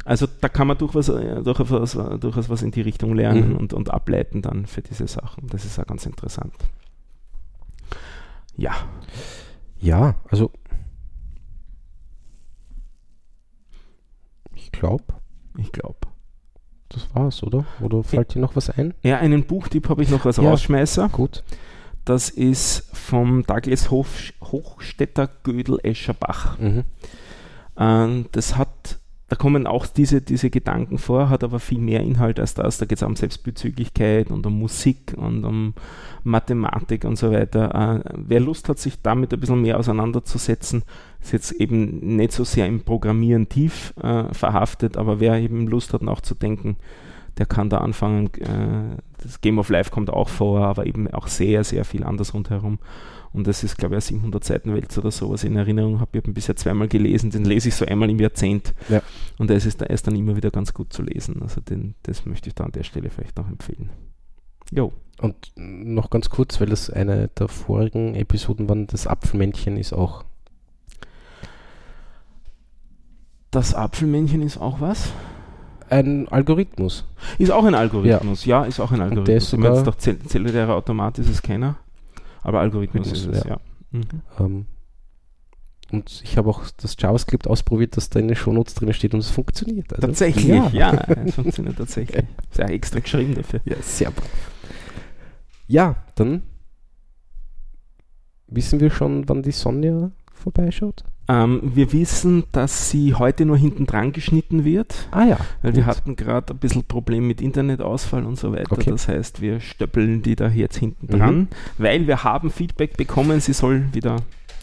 Also da kann man durchaus, äh, durchaus, äh, durchaus was in die Richtung lernen Mhm. und, und ableiten dann für diese Sachen. Das ist auch ganz interessant. Ja, Ja, also glaube, ich glaube. das war's, oder? Oder fällt dir noch was ein? Ja, einen Buchtipp habe ich noch als Ja. Rausschmeißer. Gut. Das ist vom Douglas Hoch, Hochstetter Gödel Escherbach. Mhm. Ähm, das hat, da kommen auch diese, diese Gedanken vor, hat aber viel mehr Inhalt als das. Da geht es um Selbstbezüglichkeit und um Musik und um Mathematik und so weiter. Äh, wer Lust hat, sich damit ein bisschen mehr auseinanderzusetzen, ist jetzt eben nicht so sehr im Programmieren tief äh, verhaftet, aber wer eben Lust hat nachzudenken, der kann da anfangen. Äh, das Game of Life kommt auch vor, aber eben auch sehr, sehr viel anders rundherum. Und das ist, glaube ich, ein 700 Seiten Wälzer oder sowas in Erinnerung habe. Ich habe ihn bisher zweimal gelesen, den lese ich so einmal im Jahrzehnt. Ja. Und das ist, der ist dann immer wieder ganz gut zu lesen. Also den, das möchte ich da an der Stelle vielleicht noch empfehlen. Jo. Und noch ganz kurz, weil das eine der vorigen Episoden war, das Apfelmännchen ist auch. Das Apfelmännchen ist auch was? Ein Algorithmus. Ist auch ein Algorithmus, ja, ist auch ein Algorithmus. der ist ich meine, sogar- jetzt doch zell zellulärer Automat ist es keiner, aber Algorithmus ist es, ja. Mhm. Ähm, und ich habe auch das JavaScript ausprobiert, das da in den Shownotes drin steht und es funktioniert. Also, Tatsächlich, Ja, ja, es funktioniert tatsächlich. [LAUGHS] Ist ja extra geschrieben dafür. ja sehr brav. Ja, dann wissen wir schon, wann die Sonja vorbeischaut. Ähm, wir wissen, dass sie heute nur hinten dran geschnitten wird, Ah ja. weil wir gut. hatten gerade ein bisschen Problem mit Internetausfall und so weiter. Okay. Das heißt, wir stöppeln die da jetzt hinten Mhm. dran, weil wir haben Feedback bekommen, sie soll wieder,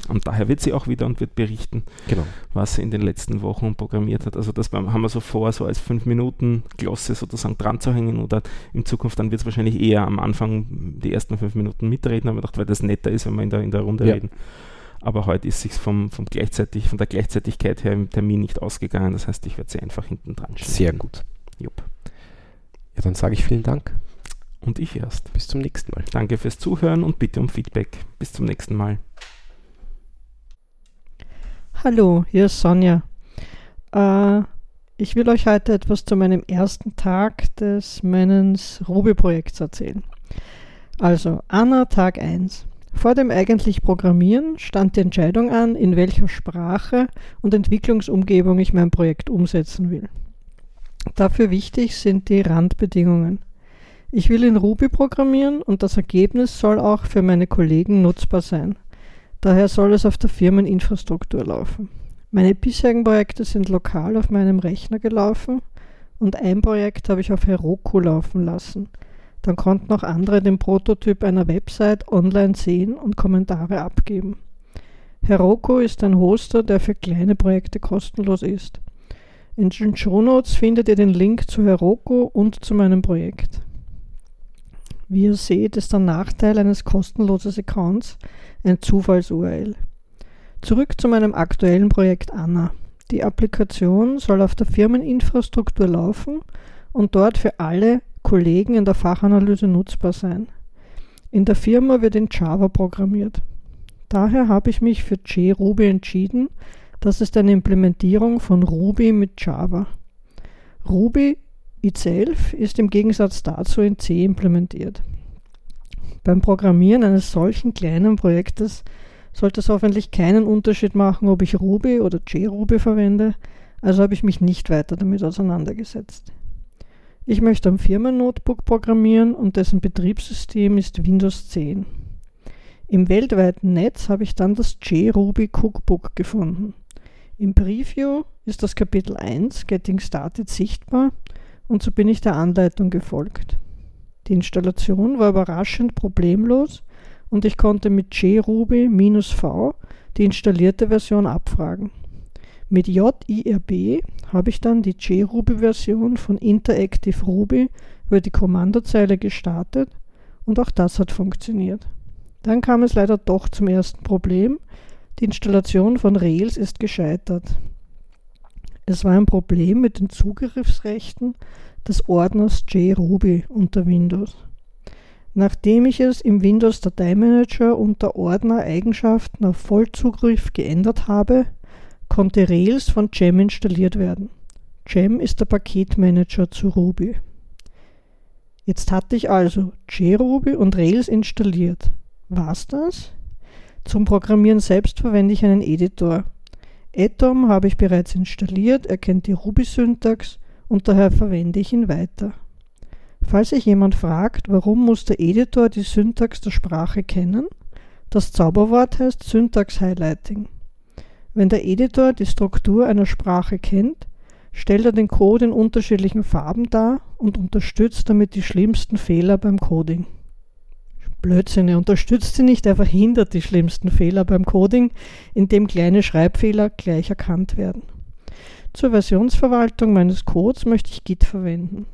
und daher wird sie auch wieder und wird berichten, Genau. was sie in den letzten Wochen programmiert hat. Also das haben wir so vor, so als 5 Minuten Glosse sozusagen dran zu hängen oder in Zukunft dann wird es wahrscheinlich eher am Anfang die ersten 5 Minuten mitreden, haben wir gedacht, weil das netter ist, wenn wir in der, in der Runde Ja. reden. Aber heute ist sich vom, vom gleichzeitig, von der Gleichzeitigkeit her im Termin nicht ausgegangen. Das heißt, ich werde sie einfach hinten dran stellen. Sehr gut. Jupp. Ja, dann sage ich vielen Dank. Und ich erst. Bis zum nächsten Mal. Danke fürs Zuhören und bitte um Feedback. Bis zum nächsten Mal. Hallo, hier ist Sonja. Äh, ich will euch heute etwas zu meinem ersten Tag des meines Ruby-Projekts erzählen. Also, Anna, Tag 1. Vor dem eigentlich Programmieren stand die Entscheidung an, in welcher Sprache und Entwicklungsumgebung ich mein Projekt umsetzen will. Dafür wichtig sind die Randbedingungen. Ich will in Ruby programmieren und das Ergebnis soll auch für meine Kollegen nutzbar sein. Daher soll es auf der Firmeninfrastruktur laufen. Meine bisherigen Projekte sind lokal auf meinem Rechner gelaufen und ein Projekt habe ich auf Heroku laufen lassen. Dann konnten auch andere den Prototyp einer Website online sehen und Kommentare abgeben. Heroku ist ein Hoster, der für kleine Projekte kostenlos ist. In den Shownotes findet ihr den Link zu Heroku und zu meinem Projekt. Wie ihr seht, ist der Nachteil eines kostenlosen Accounts ein Zufalls-URL. Zurück zu meinem aktuellen Projekt Anna. Die Applikation soll auf der Firmeninfrastruktur laufen und dort für alle Kollegen in der Fachanalyse nutzbar sein. In der Firma wird in Java programmiert. Daher habe ich mich für JRuby entschieden. Das ist eine Implementierung von Ruby mit Java. Ruby itself ist im Gegensatz dazu in C implementiert. Beim Programmieren eines solchen kleinen Projektes sollte es hoffentlich keinen Unterschied machen, ob ich Ruby oder JRuby verwende, also habe ich mich nicht weiter damit auseinandergesetzt. Ich möchte am Firmennotebook programmieren und dessen Betriebssystem ist Windows 10. Im weltweiten Netz habe ich dann das JRuby Cookbook gefunden. Im Preview ist das Kapitel 1 Getting Started sichtbar und so bin ich der Anleitung gefolgt. Die Installation war überraschend problemlos und ich konnte mit JRuby-V die installierte Version abfragen. Mit JIRB habe ich dann die JRuby-Version von Interactive Ruby über die Kommandozeile gestartet und auch das hat funktioniert. Dann kam es leider doch zum ersten Problem. Die Installation von Rails ist gescheitert. Es war ein Problem mit den Zugriffsrechten des Ordners JRuby unter Windows. Nachdem ich es im Windows Dateimanager unter Ordner Eigenschaften auf Vollzugriff geändert habe, konnte Rails von Gem installiert werden. Gem ist der Paketmanager zu Ruby. Jetzt hatte ich also JRuby und Rails installiert. War's das? Zum Programmieren selbst verwende ich einen Editor. Atom habe ich bereits installiert, er kennt die Ruby-Syntax und daher verwende ich ihn weiter. Falls sich jemand fragt, warum muss der Editor die Syntax der Sprache kennen, das Zauberwort heißt Syntax Highlighting. Wenn der Editor die Struktur einer Sprache kennt, stellt er den Code in unterschiedlichen Farben dar und unterstützt damit die schlimmsten Fehler beim Coding. Blödsinn, er unterstützt sie nicht, er verhindert die schlimmsten Fehler beim Coding, indem kleine Schreibfehler gleich erkannt werden. Zur Versionsverwaltung meines Codes möchte ich Git verwenden.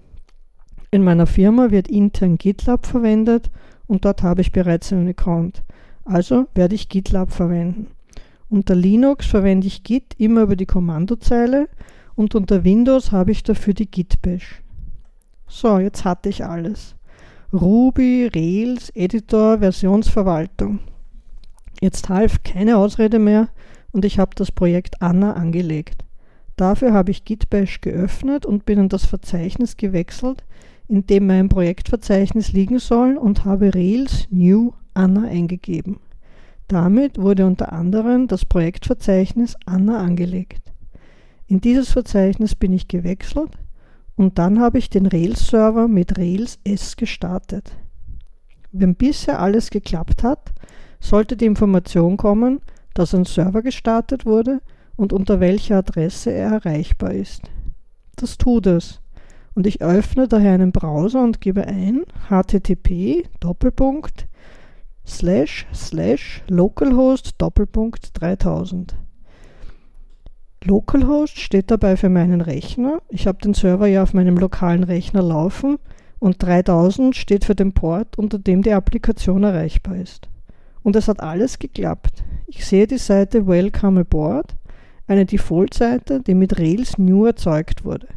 In meiner Firma wird intern GitLab verwendet und dort habe ich bereits einen Account. Also werde ich GitLab verwenden. Unter Linux verwende ich Git immer über die Kommandozeile und unter Windows habe ich dafür die Git Bash. So, jetzt hatte ich alles. Ruby, Rails, Editor, Versionsverwaltung. Jetzt half keine Ausrede mehr und ich habe das Projekt Anna angelegt. Dafür habe ich Git Bash geöffnet und bin in das Verzeichnis gewechselt, in dem mein Projektverzeichnis liegen soll und habe Rails New Anna eingegeben. Damit wurde unter anderem das Projektverzeichnis Anna angelegt. In dieses Verzeichnis bin ich gewechselt und dann habe ich den Rails-Server mit Rails S gestartet. Wenn bisher alles geklappt hat, sollte die Information kommen, dass ein Server gestartet wurde und unter welcher Adresse er erreichbar ist. Das tut es und ich öffne daher einen Browser und gebe ein http Doppelpunkt slash slash localhost Doppelpunkt 3000. Localhost steht dabei für meinen Rechner. Ich habe den Server ja auf meinem lokalen Rechner laufen und 3000 steht für den Port, unter dem die Applikation erreichbar ist. Und es hat alles geklappt. Ich sehe die Seite Welcome Aboard, eine Default-Seite, die mit Rails New erzeugt wurde.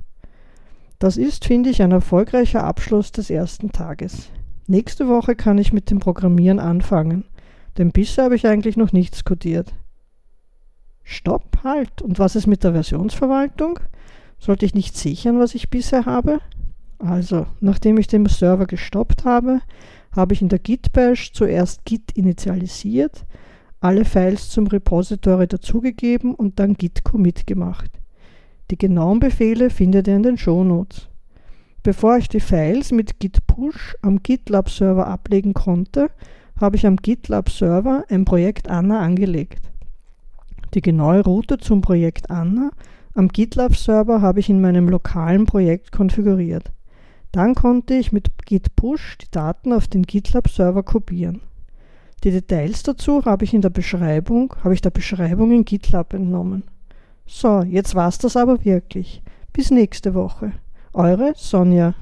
Das ist, finde ich, ein erfolgreicher Abschluss des ersten Tages. Nächste Woche kann ich mit dem Programmieren anfangen, denn bisher habe ich eigentlich noch nichts codiert. Stopp, halt. Und was ist mit der Versionsverwaltung? Sollte ich nicht sichern, was ich bisher habe? Also, nachdem ich den Server gestoppt habe, habe ich in der Git Bash zuerst Git initialisiert, alle Files zum Repository dazugegeben und dann Git Commit gemacht. Die genauen Befehle findet ihr in den Shownotes. Bevor ich die Files mit git push am GitLab Server ablegen konnte, habe ich am GitLab Server ein Projekt Anna angelegt. Die genaue Route zum Projekt Anna am GitLab Server habe ich in meinem lokalen Projekt konfiguriert. Dann konnte ich mit git push die Daten auf den GitLab Server kopieren. Die Details dazu habe ich in der Beschreibung, habe ich der Beschreibung in GitLab entnommen. So, jetzt war's das aber wirklich. Bis nächste Woche. Eure Sonja.